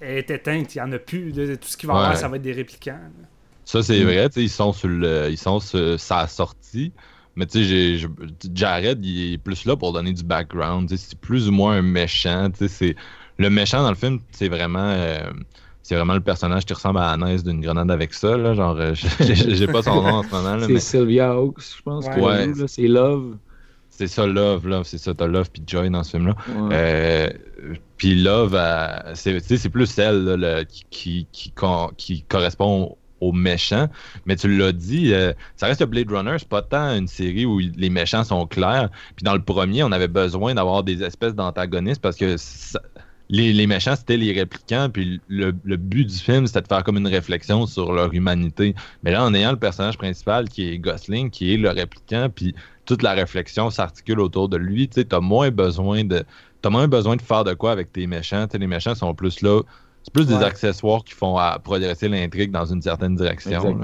est éteinte, il n'y en a plus. là. tout ce qui va avoir, Ouais. ça va être des réplicants. là. Ça, c'est Mm. vrai, tu sais, ils sont sur le, ils sont sur sa sortie. Mais tu sais, Jared, il est plus là pour donner du background. C'est plus ou moins un méchant. tu sais, c'est Le méchant dans le film, c'est vraiment, euh, c'est vraiment le personnage qui ressemble à Annès d'une grenade avec ça. Là, genre, euh, j'ai pas son nom en ce moment. C'est mais Sylvia Hawks, je pense. Ouais. C'est Love. c'est ça, Love. Love c'est ça, t'as Love puis Joy dans ce film-là. Ouais. Euh, puis Love, euh, c'est plus elle là, le- qui, qui, qui, correspond aux méchants. Mais tu l'as dit, euh, ça reste le Blade Runner, c'est pas tant une série où les méchants sont clairs. Puis dans le premier, on avait besoin d'avoir des espèces d'antagonistes parce que ça- les, les méchants, c'était les réplicants. Puis le, le but du film, c'était de faire comme une réflexion sur leur humanité. Mais là, en ayant le personnage principal qui est Gosling, qui est le réplicant, puis toute la réflexion s'articule autour de lui, tu sais, t'as moins besoin de t'as moins besoin de faire de quoi avec tes méchants. Tu sais, les méchants sont plus là. C'est plus des accessoires qui font à progresser l'intrigue dans une certaine direction.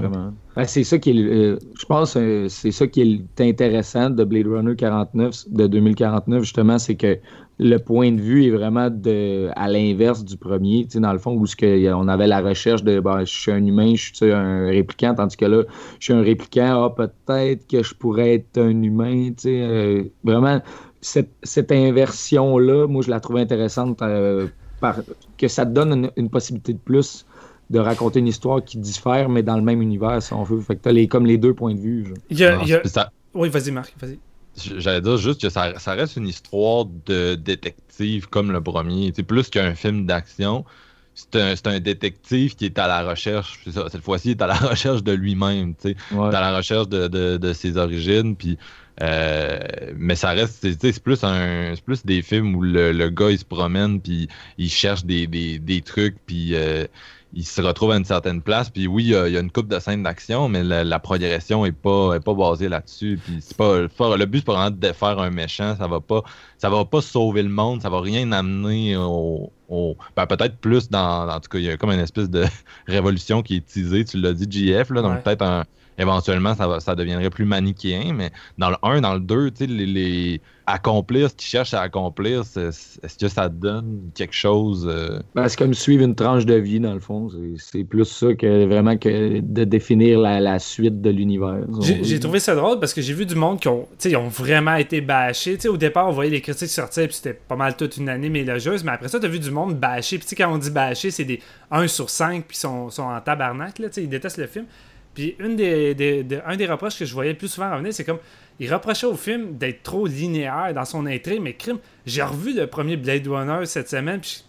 Ben, c'est ça qui est, euh, je pense, euh, c'est ça qui est intéressant de Blade Runner 49 de 2049 justement, c'est que le point de vue est vraiment de, à l'inverse du premier, tu sais, dans le fond où ce que, on avait la recherche de, ben, je suis un humain, je suis un répliquant, tandis que là, je suis un répliquant, ah, peut-être que je pourrais être un humain, tu sais, euh, vraiment cette, cette inversion là, moi je la trouve intéressante euh, par, que ça te donne une, une possibilité de plus de raconter une histoire qui diffère, mais dans le même univers, si on veut. Fait que t'as les, comme les deux points de vue. genre. Il y a- Non, il y a- c'est- ça- Oui, vas-y, Marc, vas-y. J'allais dire juste que ça, ça reste une histoire de détective comme le premier. C'est plus qu'un film d'action. C'est un, un détective qui est à la recherche, ça, cette fois-ci, il est à la recherche de lui-même, tu sais, Ouais. à la recherche de, de- de ses origines, puis euh, mais ça reste, c'est tu sais, c'est plus un, c'est plus des films où le, le gars il se promène, puis il cherche des, des, des trucs, puis euh, il se retrouve à une certaine place, puis oui, il y a, il y a une coupe de scènes d'action, mais la, la progression est pas, est pas basée là-dessus, puis c'est pas, le but c'est pas vraiment de défaire un méchant, ça va pas, ça va pas sauver le monde, ça va rien amener au, au- ben, peut-être plus dans, en tout cas, il y a comme une espèce de révolution qui est teasée, tu l'as dit, JF, là, donc Ouais. peut-être un, éventuellement ça, va, ça deviendrait plus manichéen, mais dans le 1, dans le 2, tu sais, les, les- accomplir ce qu'ils cherchent à accomplir, est-ce que ça donne quelque chose euh, Ben, c'est comme suivre une tranche de vie, dans le fond. C'est- plus ça que vraiment que de définir la, la suite de l'univers. J'ai trouvé ça drôle parce que j'ai vu du monde qui ont, tu sais, ils ont vraiment été bâchés. Tu sais, au départ, on voyait les critiques sortir puis c'était pas mal toute une année élogieuse. Mais après ça, t'as vu du monde bâché. Puis tu sais, quand on dit bâché, c'est des 1 sur 5 puis sont, sont en tabarnak. Là, tu sais, ils détestent le film. Puis une des, un des reproches que je voyais plus souvent revenir, c'est comme il reprochait au film d'être trop linéaire dans son intrigue. Mais crime, j'ai revu le premier Blade Runner cette semaine. Puis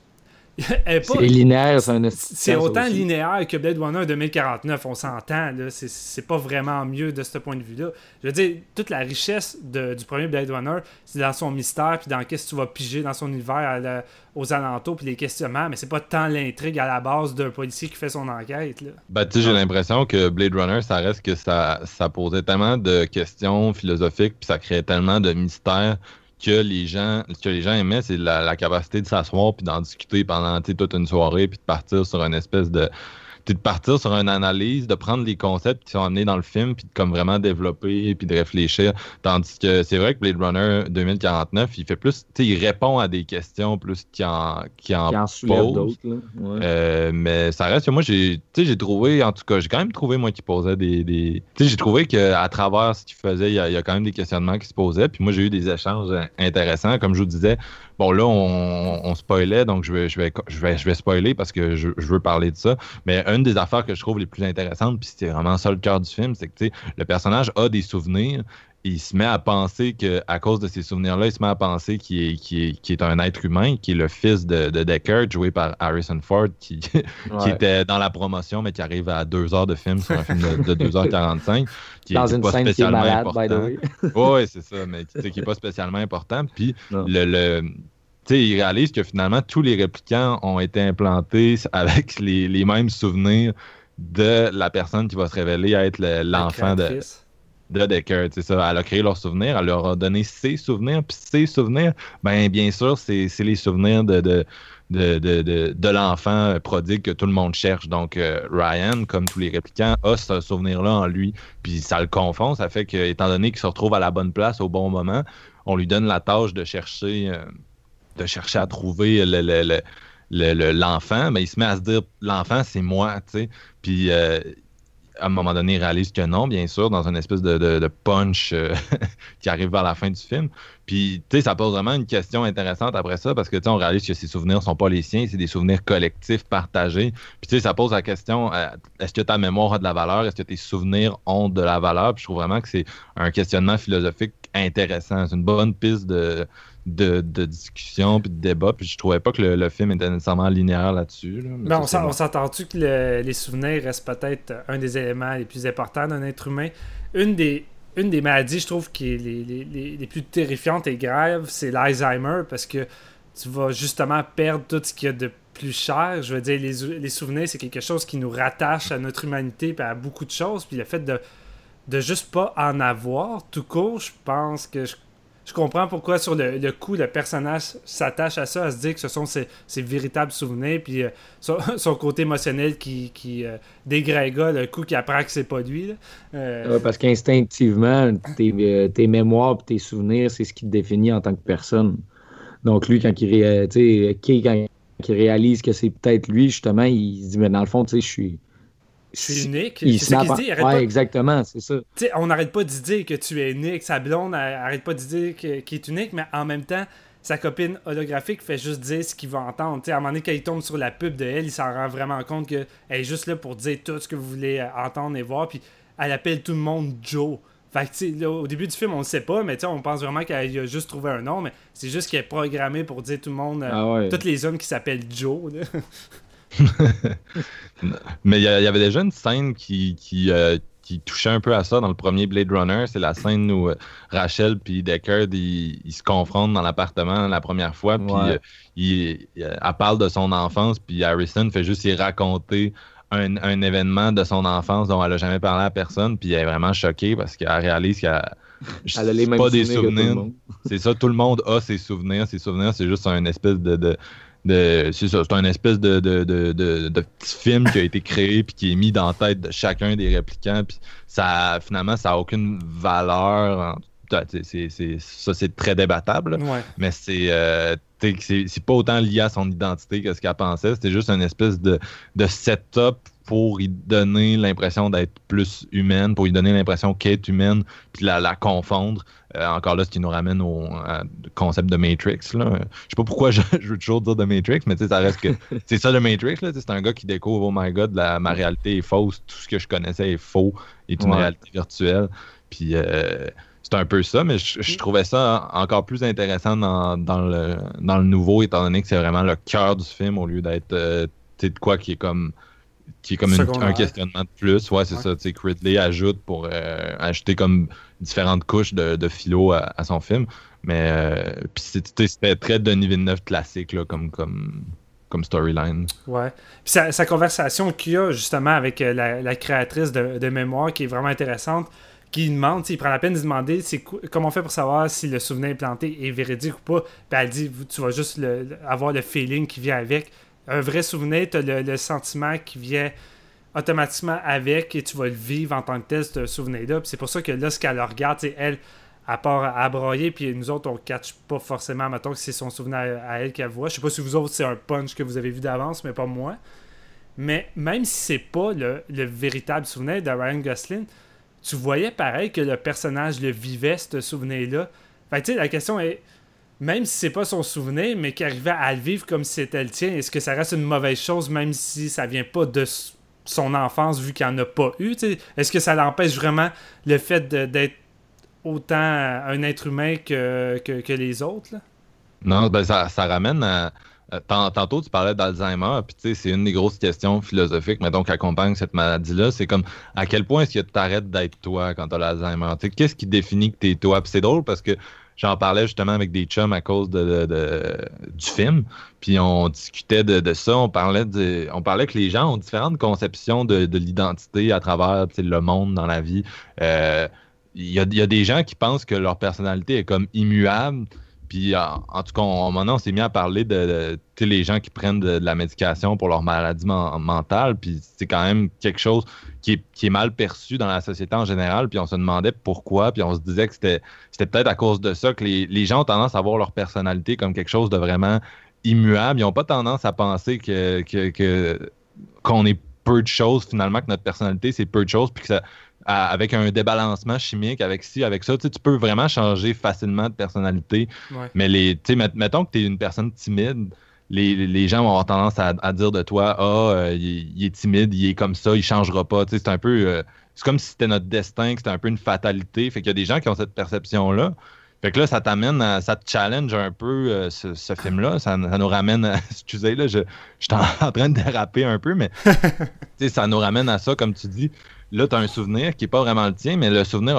C'est linéaire, c'est un c'est ça autant aussi. linéaire que Blade Runner 2049, on s'entend. C'est- C'est pas vraiment mieux de ce point de vue-là. Je veux dire, toute la richesse de- du premier Blade Runner, c'est dans son mystère, puis dans qu'est-ce que tu vas piger dans son univers à la- aux alentours, puis les questionnements, mais c'est pas tant l'intrigue à la base d'un policier qui fait son enquête, là. Ben, tu sais, j'ai l'impression que Blade Runner, ça reste que ça, ça posait tellement de questions philosophiques, puis ça créait tellement de mystères que les gens que les gens aimaient, c'est la, la capacité de s'asseoir puis d'en discuter pendant toute une soirée puis de partir sur une espèce de de partir sur une analyse, de prendre les concepts qui sont amenés dans le film, puis de comme vraiment développer, puis de réfléchir. Tandis que c'est vrai que Blade Runner 2049, il fait plus, tu sais, il répond à des questions plus qu'il en, qui en, pose. Euh, mais ça reste que moi, j'ai, j'ai trouvé, en tout cas, j'ai quand même trouvé, moi, qui posait des. des... Tu sais, j'ai trouvé qu'à travers ce qu'il faisait, il y, a, il y, a, quand même des questionnements qui se posaient. Puis moi, j'ai eu des échanges intéressants. Comme je vous disais, Bon, là, on, spoilait, donc je vais, je, vais, je, vais, je vais spoiler parce que je, veux parler de ça. Mais une des affaires que je trouve les plus intéressantes, puis c'est vraiment ça le cœur du film, c'est que le personnage a des souvenirs, il se met à penser qu'à cause de ces souvenirs-là, il se met à penser qu'il est, est, est, un être humain, qui est le fils de, de Deckard, joué par Harrison Ford, qui, qui, était dans la promotion, mais qui arrive à deux heures de film sur un film de, 2h45. Qui dans une pas scène spécialement qui est malade, by the way. oui, c'est ça, mais qui n'est pas spécialement important. Puis le, le il réalise que finalement, tous les réplicants ont été implantés avec les, les mêmes souvenirs de la personne qui va se révéler être l'enfant de de Decker. Ça, elle a créé leurs souvenirs, elle leur a donné ses souvenirs, puis ses souvenirs, ben bien sûr, c'est les souvenirs de, de, de, de, de l'enfant prodigue que tout le monde cherche. Donc, euh, Ryan, comme tous les réplicants, a ce souvenir-là en lui, puis ça le confond. Ça fait que, étant donné qu'il se retrouve à la bonne place au bon moment, on lui donne la tâche de chercher, euh, de chercher à trouver le, le, l'enfant, mais il se met à se dire l'enfant, c'est moi, tu sais. Puis euh, à un moment donné, il réalise que non, bien sûr, dans une espèce de, punch euh, qui arrive vers la fin du film. Puis, tu sais, ça pose vraiment une question intéressante après ça, parce que, tu sais, on réalise que ces souvenirs sont pas les siens, c'est des souvenirs collectifs, partagés. Puis, tu sais, ça pose la question, euh, est-ce que ta mémoire a de la valeur? Est-ce que tes souvenirs ont de la valeur? Puis, je trouve vraiment que c'est un questionnement philosophique intéressant. C'est une bonne piste de, de, discussion puis de débat. Puis je trouvais pas que le, film était nécessairement linéaire là-dessus. Mais, on s'entend-tu que les souvenirs restent peut-être un des éléments les plus importants d'un être humain? Une des, une des maladies, je trouve, qui est les, plus terrifiantes et graves, c'est l'Alzheimer parce que tu vas justement perdre tout ce qu'il y a de plus cher. Je veux dire, les, les souvenirs, c'est quelque chose qui nous rattache à notre humanité et à beaucoup de choses. Puis le fait de, de juste pas en avoir, tout court, je pense que je je comprends pourquoi sur le, coup le personnage s'attache à ça, à se dire que ce sont ses, véritables souvenirs, puis euh, son, côté émotionnel qui, qui euh, le coup qui apprend que c'est pas lui. Euh, parce qu'instinctivement, tes, tes, mémoires et tes souvenirs, c'est ce qui te définit en tant que personne. Donc lui, quand il, quand il réalise que c'est peut-être lui, justement, il se dit, mais dans le fond, tu sais, je suis je suis unique. Ce qu'il se. Ouais, exactement, c'est ça. on n'arrête pas de dire que tu es unique. Sa blonde n'arrête pas de dire qu'il est unique, mais en même temps, sa copine holographique fait juste dire ce qu'il va entendre. à un moment donné, quand il tombe sur la pub de elle, il s'en rend vraiment compte qu'elle est juste là pour dire tout ce que vous voulez euh, entendre et voir. Puis elle appelle tout le monde Joe. Fait que, au début du film, on ne sait pas, mais on pense vraiment qu'elle a juste trouvé un nom, mais c'est juste qu'elle est programmée pour dire tout le monde, euh, ah tous les hommes qui s'appellent Joe. Mais il y, avait déjà une scène qui, euh, qui, touchait un peu à ça dans le premier Blade Runner. C'est la scène où euh, Rachel et Deckard ils, se confrontent dans l'appartement la première fois. Puis euh, il, elle parle de son enfance. Puis Harrison fait juste y raconter un, événement de son enfance dont elle n'a jamais parlé à personne. Puis elle est vraiment choquée parce qu'elle réalise qu'elle. Elle pas des souvenirs. c'est ça, tout le monde a ses souvenirs. Ses souvenirs, c'est juste un espèce de c'est ça, c'est un espèce de, de, de, de, petit film qui a été créé puis qui est mis dans la tête de chacun des répliquants. Puis ça, finalement, ça n'a aucune valeur. C'est, ça, c'est très débattable. Mais c'est, euh, c'est, pas autant lié à son identité que ce qu'elle pensait. C'était juste une espèce de, de setup pour lui donner l'impression d'être plus humaine, pour lui donner l'impression qu'elle est humaine, puis la, la confondre. Euh, encore là, ce qui nous ramène au concept de Matrix. Là. Je sais pas pourquoi je, veux toujours dire de Matrix, mais ça reste que c'est ça le Matrix. C'est un gars qui découvre, oh my god, la, ma réalité est fausse, tout ce que je connaissais est faux, est une réalité virtuelle. Puis euh, c'est un peu ça, mais je, trouvais ça encore plus intéressant dans, dans, le, dans le nouveau, étant donné que c'est vraiment le cœur du film au lieu d'être euh, de quoi qui est comme qui est comme un questionnement de plus. Ouais, c'est ça. Tu sais, Ridley ajoute pour euh, ajouter comme différentes couches de, philo à, son film. Mais euh, c'était très Denis Villeneuve classique là, comme, comme, comme storyline. Ouais. Puis sa, conversation qu'il a justement avec euh, la, créatrice de, mémoire qui est vraiment intéressante qui demande, il prend la peine de demander comment on fait pour savoir si le souvenir implanté est véridique ou pas. Puis elle dit tu vas juste avoir le feeling qui vient avec. Un vrai souvenir, tu as le, sentiment qui vient automatiquement avec et tu vas le vivre en tant que tel, ce souvenir-là. c'est pour ça que là, ce qu'elle regarde, c'est elle, à part à broyer, puis nous autres, on ne catch pas forcément, mettons que c'est son souvenir à, elle qu'elle voit. Je sais pas si vous autres, c'est un punch que vous avez vu d'avance, mais pas moi. Mais même si c'est pas le, le, véritable souvenir de Ryan Gosling, tu voyais pareil que le personnage le vivait, ce souvenir-là. Fait tu sais, la question est, même si c'est pas son souvenir, mais qu'il arrivait à le vivre comme si c'était le tien, est-ce que ça reste une mauvaise chose, même si ça vient pas de son enfance, vu qu'il en a pas eu? Est-ce que ça l'empêche vraiment le fait d'être autant un être humain que, les autres? Non, ben ça, ça ramène à euh, tantôt, tu parlais d'Alzheimer, puis c'est une des grosses questions philosophiques, mais donc accompagne cette maladie-là. C'est comme à quel point est-ce que tu arrêtes d'être toi quand tu as l'Alzheimer? Qu'est-ce qui définit que tu es toi? Puis c'est drôle parce que j'en parlais justement avec des chums à cause de, du film, puis on discutait de, ça. On parlait, de, on parlait que les gens ont différentes conceptions de, l'identité à travers le monde dans la vie. Euh, il y, a, y, a, des gens qui pensent que leur personnalité est comme immuable, puis en, tout cas, on, maintenant, on s'est mis à parler de, les gens qui prennent de, la médication pour leur maladie mentale. Puis c'est quand même quelque chose qui est, mal perçu dans la société en général. Puis on se demandait pourquoi. Puis on se disait que c'était, peut-être à cause de ça que les, gens ont tendance à voir leur personnalité comme quelque chose de vraiment immuable. Ils n'ont pas tendance à penser que, qu'on est peu de choses finalement, que notre personnalité c'est peu de choses, puis que ça, avec un débalancement chimique, avec ci, avec ça, tu peux vraiment changer facilement de personnalité. Mais les, mettons que tu es une personne timide, les, gens vont avoir tendance à, dire de toi Ah, euh, il, est timide, il est comme ça, il changera pas. C'est un peu. Euh, c'est comme si c'était notre destin, que c'était un peu une fatalité. Fait qu'il y a des gens qui ont cette perception-là. Fait que là, ça t'amène à, ça te challenge un peu euh, ce, film-là. Ça, nous ramène à, excusez, là, je, je suis en, train de déraper un peu, mais ça nous ramène à ça, comme tu dis là, tu as un souvenir qui n'est pas vraiment le tien, mais le souvenir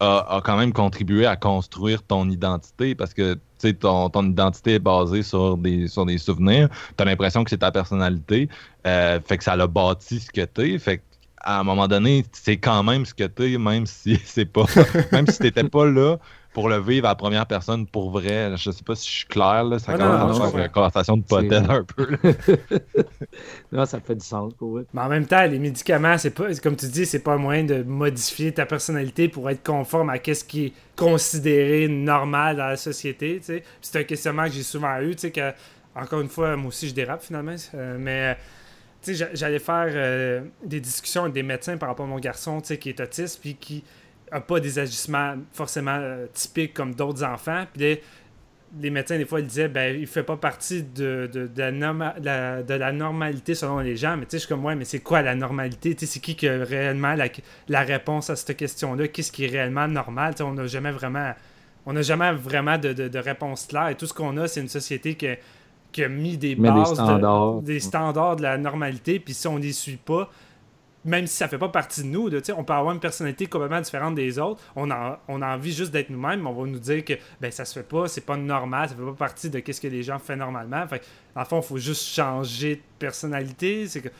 a, quand même contribué à construire ton identité parce que ton, ton identité est basée sur des, sur des souvenirs. Tu as l'impression que c'est ta personnalité. Euh, fait que ça l'a bâti ce que tu. Fait à un moment donné, c'est quand même ce que tu es, même si c'est pas. même si t'étais pas là pour le vivre à la première personne pour vrai. Je sais pas si je suis clair, là, ça commence à faire une conversation de potel un peu. non, ça fait du sens pour Mais en même temps, les médicaments, c'est pas, comme tu dis, c'est pas un moyen de modifier ta personnalité pour être conforme à ce qui est considéré normal dans la société. C'est un questionnement que j'ai souvent eu, que, encore une fois, moi aussi je dérape finalement, euh, mais j'allais faire euh, des discussions avec des médecins par rapport à mon garçon qui est autiste, puis qui pas des agissements forcément euh, typiques comme d'autres enfants. Puis les médecins, des fois, ils disaient ben il fait pas partie de, de, de, la, de, la, normalité selon les gens. Mais tu sais, je suis comme, ouais, mais c'est quoi la normalité? C'est qui qui a réellement la, la réponse à cette question-là? Qu'est-ce qui est réellement normal? On n'a jamais vraiment. On n'a jamais vraiment de, de, réponse claire. Et tout ce qu'on a, c'est une société qui, qui, a mis des bases, des standards. des standards de la normalité. Puis si on les suit pas, même si ça fait pas partie de nous, on peut avoir une personnalité complètement différente des autres. On a, on a envie juste d'être nous-mêmes, on va nous dire que ben ça se fait pas, c'est pas normal, ça fait pas partie de ce que les gens font normalement. Fait dans fond, il faut juste changer de personnalité. C'est que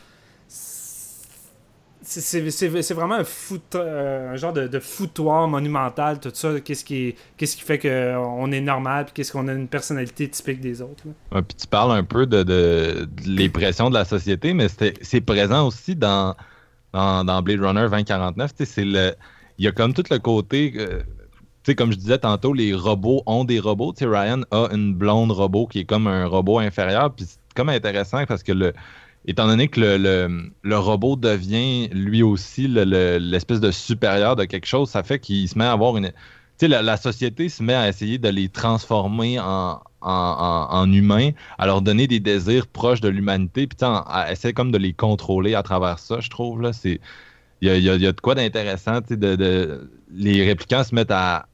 c'est vraiment un, foot, euh, un genre de, foutoir monumental, tout ça. Qu'est-ce qui, qu'est-ce qui fait qu'on est normal, puis qu'est-ce qu'on a une personnalité typique des autres. puis tu parles un peu de, de les pressions de la société, mais c'est présent aussi dans dans, Blade Runner 2049. C'est le, il y a comme tout le côté. Euh, comme je disais tantôt, les robots ont des robots. Ryan a une blonde robot qui est comme un robot inférieur. Puis c'est comme intéressant parce que le, étant donné que le, le, robot devient lui aussi l'espèce de supérieur de quelque chose, ça fait qu'il se met à avoir une. Tu sais, la, société se met à essayer de les transformer en, en, humains, à leur donner des désirs proches de l'humanité, puis à essayer comme de les contrôler à travers ça, je trouve. Là, c'est... Il y a, de quoi d'intéressant. De, de, les réplicants se mettent à,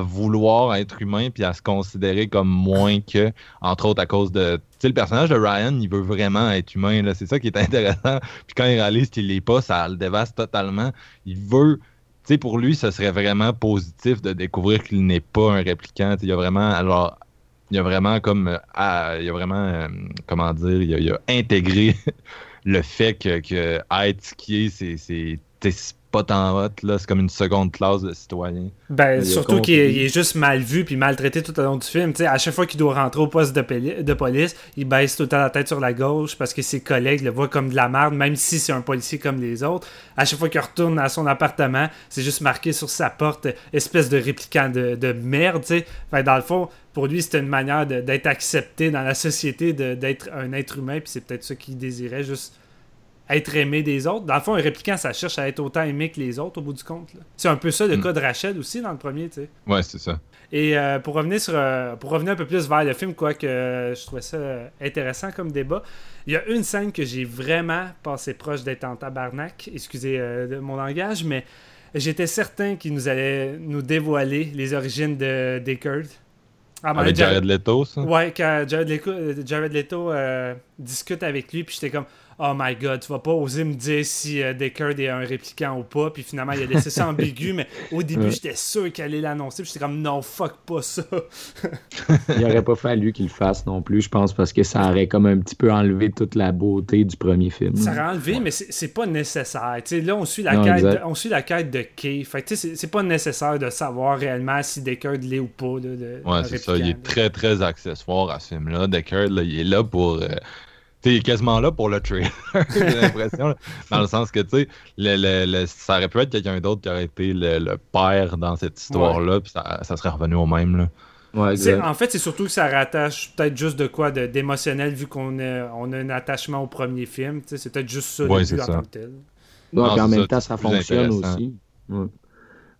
vouloir être humains puis à se considérer comme moins que, entre autres à cause de. Tu sais, le personnage de Ryan, il veut vraiment être humain. C'est ça qui est intéressant. Puis quand il réalise qu'il l'est pas, ça le dévaste totalement. Il veut. Tu sais, pour lui, ce serait vraiment positif de découvrir qu'il n'est pas un répliquant. il y a vraiment. Alors, il a vraiment comme euh, il a vraiment euh, comment dire il a, intégré le fait que, être ce qui est c'est pas tant hot, là. C'est comme une seconde classe de citoyen. Ben, Il surtout qu'il est, juste mal vu puis maltraité tout au long du film. Tu sais, à chaque fois qu'il doit rentrer au poste de, de police, il baisse tout le temps la tête sur la gauche parce que ses collègues le voient comme de la merde, même si c'est un policier comme les autres. À chaque fois qu'il retourne à son appartement, c'est juste marqué sur sa porte espèce de répliquant de, de merde. Tu sais. Fait dans le fond, pour lui, c'était une manière de- d'être accepté dans la société, de- d'être un être humain, puis c'est peut-être ça qu'il désirait, juste être aimé des autres. Dans le fond, un répliquant, ça cherche à être autant aimé que les autres, au bout du compte. C'est un peu ça le Mm. cas de Rachel aussi dans le premier, tu sais. Ouais, c'est ça. Et euh, pour revenir sur euh, pour revenir un peu plus vers le film, quoi que euh, je trouvais ça euh, intéressant comme débat, il y a une scène que j'ai vraiment passé proche d'être en tabarnak, excusez de mon langage, mais j'étais certain qu'il nous allait nous dévoiler les origines de Deckard. Ah, ben, Avec Jared Leto, ça? Ouais, quand Jared Leto, Jared Leto discute avec lui, puis j'étais comme Oh my god, tu vas pas oser me dire si euh, Deckard est un répliquant ou pas. Puis finalement, il a laissé ça ambigu, mais au début, Ouais. j'étais sûr qu'elle allait l'annoncer. Puis j'étais comme Non, fuck pas ça. Il aurait pas fallu qu'il le fasse non plus, je pense, parce que ça aurait comme un petit peu enlevé toute la beauté du premier film. Ça aurait enlevé, mais c'est pas nécessaire. Tu sais, là, on suit la Non, quête, de, on suit la quête de Kay. Fait que, tu sais, c'est- pas nécessaire de savoir réellement si Deckard l'est ou pas. là, le- Ouais, c'est ça. Il est très, très accessoire à ce film-là. Deckard, là, il est là pour. euh, est quasiment là pour le trailer, j'ai l'impression. Dans le sens que, tu sais, le, le- le- ça aurait pu être quelqu'un d'autre qui aurait été le, le père dans cette histoire-là, puis ça, ça serait revenu au même. Là. Ouais. En fait, c'est surtout que ça rattache peut-être juste de quoi d'émotionnel vu qu'on a, on a un attachement au premier film. Tu sais, C'est peut-être juste ça Ouais, le c'est but en ça. tant que tel. Ouais, Non, puis en même ça, temps, ça fonctionne aussi. Ouais.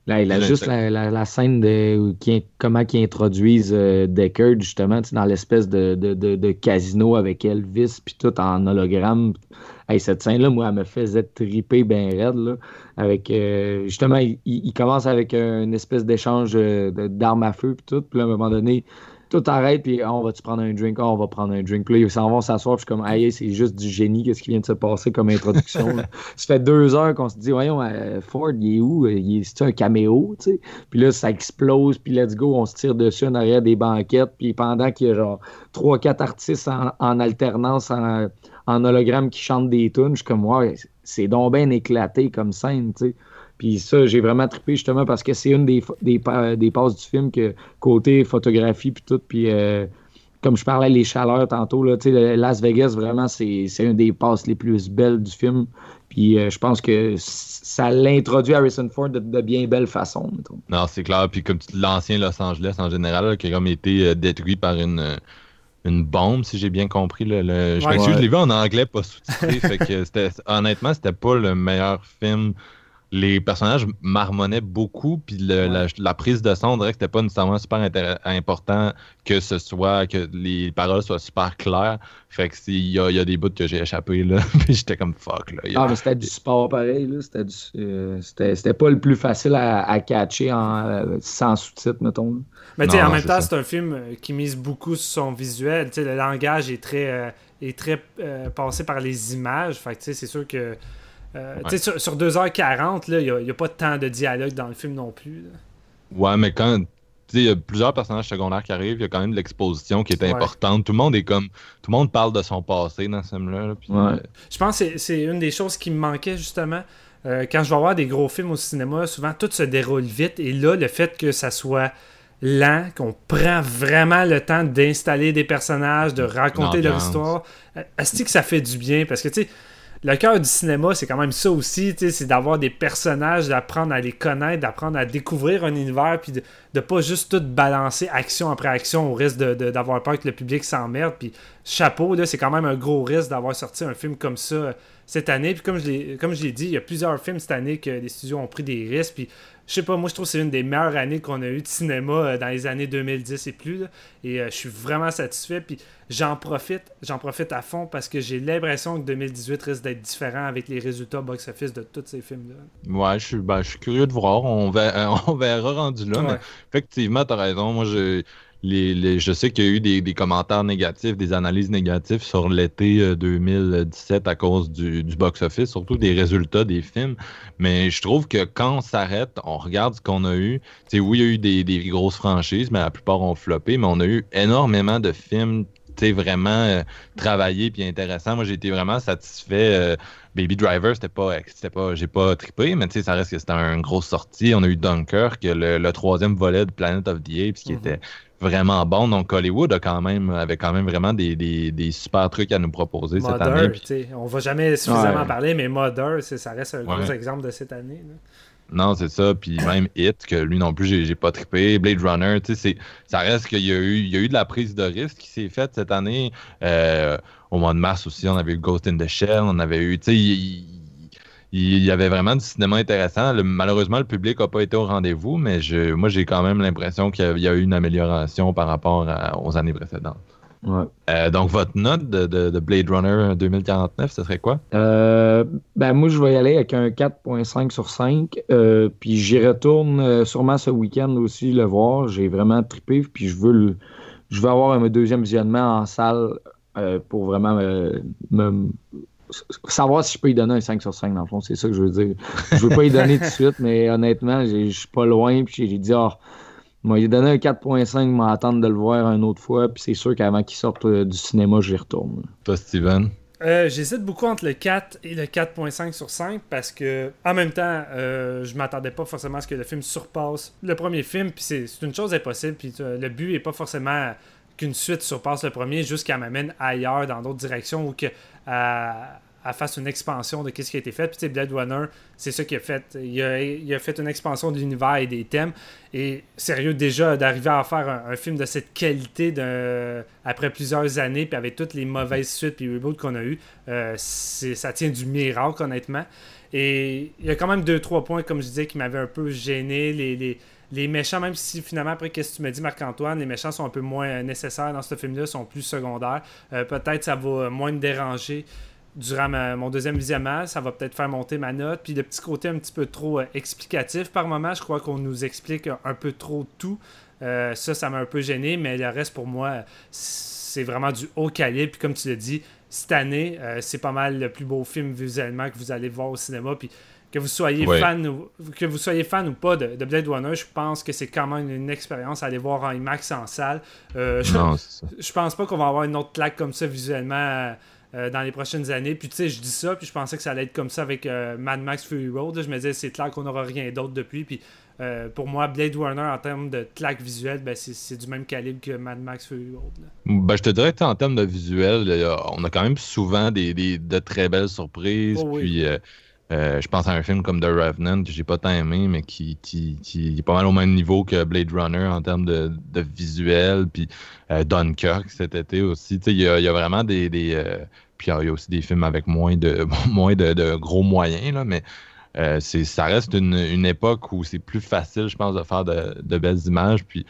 Là, il a juste la, la- la scène de qui, comment ils introduisent euh, Deckard, justement, dans l'espèce de, de, de- de casino avec Elvis, puis tout en hologramme. Hey, cette scène-là, moi, elle me faisait triper bien raide. Là, avec, euh, justement, il, il- commence avec une espèce d'échange euh, d'armes à feu, puis tout. Puis là, à un moment donné, tout arrête, puis Ah, on va-tu prendre un drink? Ah, on va prendre un drink. Puis là, ils s'en vont s'asseoir, puis je suis comme, aïe, c'est juste du génie, qu'est-ce qui vient de se passer comme introduction. là? Ça fait deux heures qu'on se dit, voyons, euh, Ford, il est où? Est, c'est un caméo, tu sais? Puis là, ça explose, puis let's go, on se tire dessus en arrière des banquettes, puis pendant qu'il y a genre trois, quatre artistes en, en alternance, en, en hologramme qui chantent des tunes, je suis comme, ouais, c'est donc bien éclaté comme scène, tu sais. Puis ça, j'ai vraiment trippé justement parce que c'est une des, des, des passes du film que côté photographie puis tout, puis euh, comme je parlais les chaleurs tantôt, là, tu sais, le Las Vegas, vraiment, c'est c'est une des passes les plus belles du film. Puis euh, je pense que ça l'introduit Harrison Ford de, de bien belle façon, mettons. Non, c'est clair. Puis comme tu- l'ancien Los Angeles en général, là, qui a comme été euh, détruit par une, une bombe, si j'ai bien compris. là, le- Je Ouais. m'excuse, Ouais. je l'ai vu en anglais, pas sous-titré. fait que c'était- honnêtement, c'était pas le meilleur film. Les personnages marmonnaient beaucoup, puis le- la, la prise de son, on dirait que c'était pas nécessairement super important que ce soit, que les paroles soient super claires. Fait que s'il y a, il y a des bouts que j'ai échappé, là, puis j'étais comme fuck, là. A- Ah, mais c'était du sport pareil, là. C'était du- euh, C'était c'était pas le plus facile à, à catcher en, euh, sans sous-titres, mettons. Mais tu en même temps, ça. c'est un film euh, qui mise beaucoup sur son visuel. Tu sais, le langage est très, euh, est très euh, passé par les images. Fait que tu sais, c'est sûr que. Euh, tu sais, sur, sur 2h40, là, il n'y a, pas tant de dialogue dans le film non plus. là. Ouais, mais quand. Tu sais, il y a plusieurs personnages secondaires qui arrivent, il y a quand même de l'exposition qui est Ouais. importante. Tout le monde est comme. Tout le monde parle de son passé dans ce film-là. là, puis, Ouais. euh, Je pense que c'est- c'est une des choses qui me manquait justement. Euh, quand je vais voir des gros films au cinéma, souvent tout se déroule vite. Et là, le fait que ça soit lent, qu'on prend vraiment le temps d'installer des personnages, de raconter leur histoire, euh, est-ce que ça fait du bien? Parce que, tu sais, le cœur du cinéma, c'est quand même ça aussi, c'est d'avoir des personnages, d'apprendre à les connaître, d'apprendre à découvrir un univers, puis de, de pas juste tout balancer action après action au risque de- de- d'avoir peur que le public s'emmerde. Puis chapeau, c'est quand même un gros risque d'avoir sorti un film comme ça euh, cette année. Puis comme je l'ai dit, il y a plusieurs films cette année que les studios ont pris des risques. Puis je sais pas, moi je trouve que c'est une des meilleures années qu'on a eu de cinéma euh, dans les années 2010 et plus. là. Et euh, je suis vraiment satisfait. Puis j'en profite, j'en profite à fond parce que j'ai l'impression que 2018 risque d'être différent avec les résultats box-office de tous ces films-là. Ouais, je suis, ben, je suis curieux de voir. On verra, on verra rendu là. Ouais. Mais effectivement, tu as raison. Moi, je, les, les- je sais qu'il y a eu des, des commentaires négatifs, des analyses négatives sur l'été euh, 2017 à cause du, du box-office, surtout des résultats des films. Mais je trouve que quand on s'arrête, on regarde ce qu'on a eu. Oui, il y a eu des, des grosses franchises, mais la plupart ont floppé. Mais on a eu énormément de films vraiment euh, travaillé puis intéressant. Moi, j'ai été vraiment satisfait. Euh, Baby Driver, c'était pas, c'était pas, j'ai pas trippé, mais tu sais, ça reste que c'était une grosse sortie. On a eu Dunkirk, le, le troisième volet de Planet of the Apes, qui mm-hmm. était vraiment bon. Donc Hollywood a quand même, avait quand même vraiment des, des, des super trucs à nous proposer cette année. Puis... On va jamais suffisamment parler, mais Mother, ça reste un gros exemple de cette année. Non, c'est ça. Puis même Hit, que lui non plus, j'ai pas trippé. Blade Runner, tu sais, ça reste qu'il y, a eu, il y a eu de la prise de risque qui s'est faite cette année. Euh, au mois de mars aussi, on avait eu Ghost in the Shell, on avait eu, tu sais, il, y avait vraiment du cinéma intéressant. malheureusement, le public n'a pas été au rendez-vous, mais je, moi, j'ai quand même l'impression qu'il y, a eu une amélioration par rapport aux années précédentes. Euh, donc, votre note de, Blade Runner 2049, ce serait quoi? Euh, ben, moi, je vais y aller avec un 4.5 sur 5. Euh, puis j'y retourne sûrement ce week-end aussi le voir. J'ai vraiment trippé. Puis je veux, je veux avoir un deuxième visionnement en salle pour vraiment me, savoir si je peux y donner un 5 sur 5 dans le fond. C'est ça que je veux dire. Je veux pas y donner tout de suite, mais honnêtement, je suis pas loin. Puis j'ai dit, oh, moi, il a donné un 4.5, m'attendre de le voir une autre fois, puis c'est sûr qu'avant qu'il sorte euh, du cinéma, j'y retourne. Toi, Steven? Euh, j'hésite beaucoup entre le 4 et le 4.5 sur 5 parce que, en même temps, euh, je m'attendais pas forcément à ce que le film surpasse le premier film, puis c'est une chose impossible, puis le but est pas forcément qu'une suite surpasse le premier, qu'elle m'amène ailleurs, dans d'autres directions, ou que à fasse une expansion de ce qui a été fait. Puis, tu sais, Blade Runner, c'est ça qu'il a fait. Il a, fait une expansion de l'univers et des thèmes. Et sérieux, déjà, d'arriver à faire un, film de cette qualité après plusieurs années, puis avec toutes les mauvaises suites puis reboots qu'on a eu, euh, ça tient du miracle, honnêtement. Et il y a quand même deux, trois points, comme je disais, qui m'avaient un peu gêné. Les, méchants, même si finalement, après, qu'est-ce que tu m'as dit, Marc-Antoine, les méchants sont un peu moins nécessaires dans ce film-là, sont plus secondaires. Euh, peut-être ça va moins me déranger durant mon deuxième visionnement, ça va peut-être faire monter ma note. Puis le petit côté un petit peu trop euh, explicatif par moment, je crois qu'on nous explique un, peu trop tout. Euh, ça, ça m'a un peu gêné, mais le reste pour moi, c'est vraiment du haut calibre. Puis comme tu l'as dit, cette année, c'est pas mal le plus beau film visuellement que vous allez voir au cinéma. Puis que vous soyez fan ou que vous soyez fan ou pas de, Blade Runner, je pense que c'est quand même une expérience à aller voir en IMAX en salle. je, non, je pense pas qu'on va avoir une autre claque comme ça visuellement euh, dans les prochaines années. Puis tu sais, je dis ça, puis je pensais que ça allait être comme ça avec euh, Mad Max Fury Road. Je me disais, c'est clair qu'on n'aura rien d'autre depuis. Puis euh, pour moi, Blade Runner, en termes de claque visuelle, ben, c'est du même calibre que Mad Max Fury Road. Ben, je te dirais en termes de visuel, on a quand même souvent des, de très belles surprises. Oh puis. Je pense à un film comme The Revenant que j'ai pas tant aimé, mais qui, est pas mal au même niveau que Blade Runner en termes de, visuel. Puis Dunkirk cet été aussi. Il y, y a, vraiment des, puis il y a aussi des films avec moins de, moins de, gros moyens, là, mais euh, ça reste une, époque où c'est plus facile, je pense, de faire de, belles images. Puis,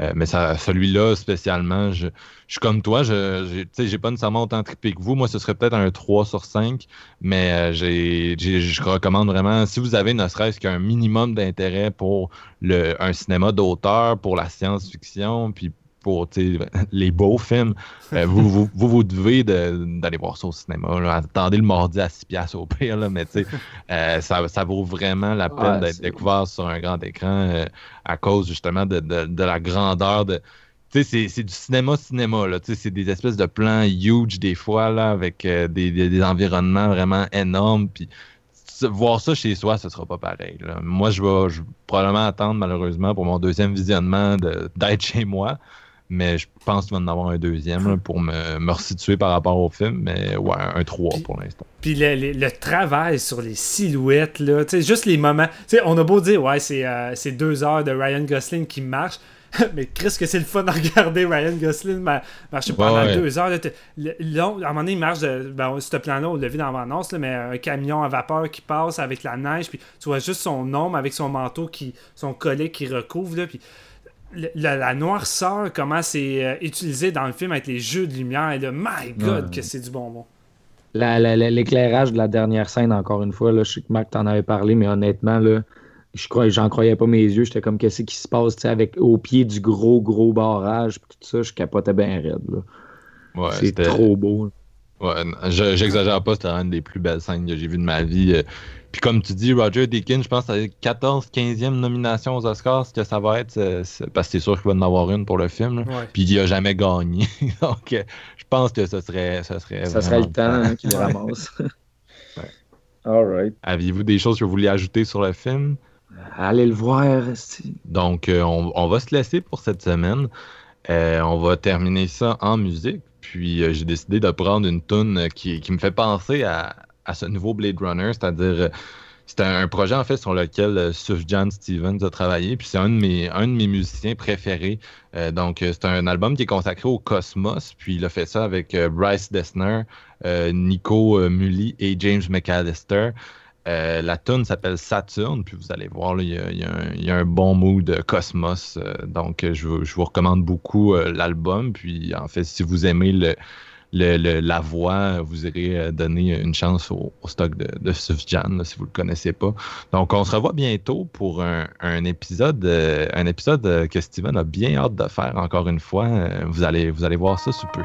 euh, mais celui-là, spécialement, je, suis comme toi, je n'ai pas nécessairement autant trippé que vous. Moi, ce serait peut-être un 3 sur 5, mais euh, je recommande vraiment, si vous avez ne serait-ce qu'un minimum d'intérêt pour le, un cinéma d'auteur, pour la science-fiction, puis pour les beaux films, euh, vous, vous, vous, devez d'aller voir ça au cinéma. Attendez le mardi à 6 piastres au pire, là, mais euh, ça, ça vaut vraiment la peine d'être découvert sur un grand écran euh, à cause justement de, de, la grandeur de. C'est du cinéma-cinéma. C'est des espèces de plans huge des fois là, avec des, des, environnements vraiment énormes. Puis voir ça chez soi, ce sera pas pareil. Moi, je vais, je vais probablement attendre malheureusement pour mon deuxième visionnement d'être chez moi. Mais je pense qu'il va en avoir un deuxième pour me, me resituer par rapport au film. Mais ouais, un 3 pour l'instant. Puis le, travail sur les silhouettes, là, juste les moments. on a beau dire, ouais, euh, c'est deux heures de Ryan Gosling qui marche. mais qu'est-ce que c'est le fun de regarder Ryan Gosling marcher pendant deux heures. à un moment donné, il marche de, ben, ce plan-là, on l'a vu dans l'annonce, mais un camion à vapeur qui passe avec la neige, puis tu vois juste son ombre avec son manteau, qui, son collet qui recouvre. Là, puis la, noirceur, comment c'est euh, utilisé dans le film avec les jeux de lumière. Et my God, que c'est du bonbon. L'éclairage de la dernière scène, encore une fois, là, je sais que Marc t'en avait parlé, mais honnêtement, là, je crois, j'en croyais pas mes yeux. J'étais comme, qu'est-ce qui se passe avec au pied du gros, gros barrage, tout ça, je capotais bien raide. c'est trop beau. Ouais, j'exagère pas, c'était une des plus belles scènes que j'ai vues de ma vie. Euh. Puis comme tu dis, Roger Deakins, je pense que c'est 14, 15e nomination aux Oscars, ce que ça va être, parce que c'est sûr qu'il va en avoir une pour le film. Puis il a jamais gagné. Donc je pense que ce serait. Ce serait ça serait le temps hein, qu'il ramasse. All right. Aviez-vous des choses que vous vouliez ajouter sur le film? Allez le voir. Donc, euh, on, va se laisser pour cette semaine. Euh, on va terminer ça en musique. Puis, euh, j'ai décidé de prendre une tune qui, me fait penser à, ce nouveau Blade Runner, c'est-à-dire. c'est un, projet en fait sur lequel Sufjan Stevens a travaillé, puis c'est un, de mes, un de mes musiciens préférés. donc c'est un album qui est consacré au cosmos, puis il a fait ça avec Bryce Dessner, Nico Mully et James McAllister. Euh, la tune s'appelle Saturn, puis vous allez voir, il y, a un bon mood cosmos. Euh, donc, je, vous recommande beaucoup euh, l'album. Puis, en fait, si vous aimez le, la voix, vous irez donner une chance au, stock de, de si vous ne le connaissez pas. Donc, on se revoit bientôt pour un, épisode, un épisode que Steven a bien hâte de faire encore une fois. vous, allez, vous allez voir ça sous peu.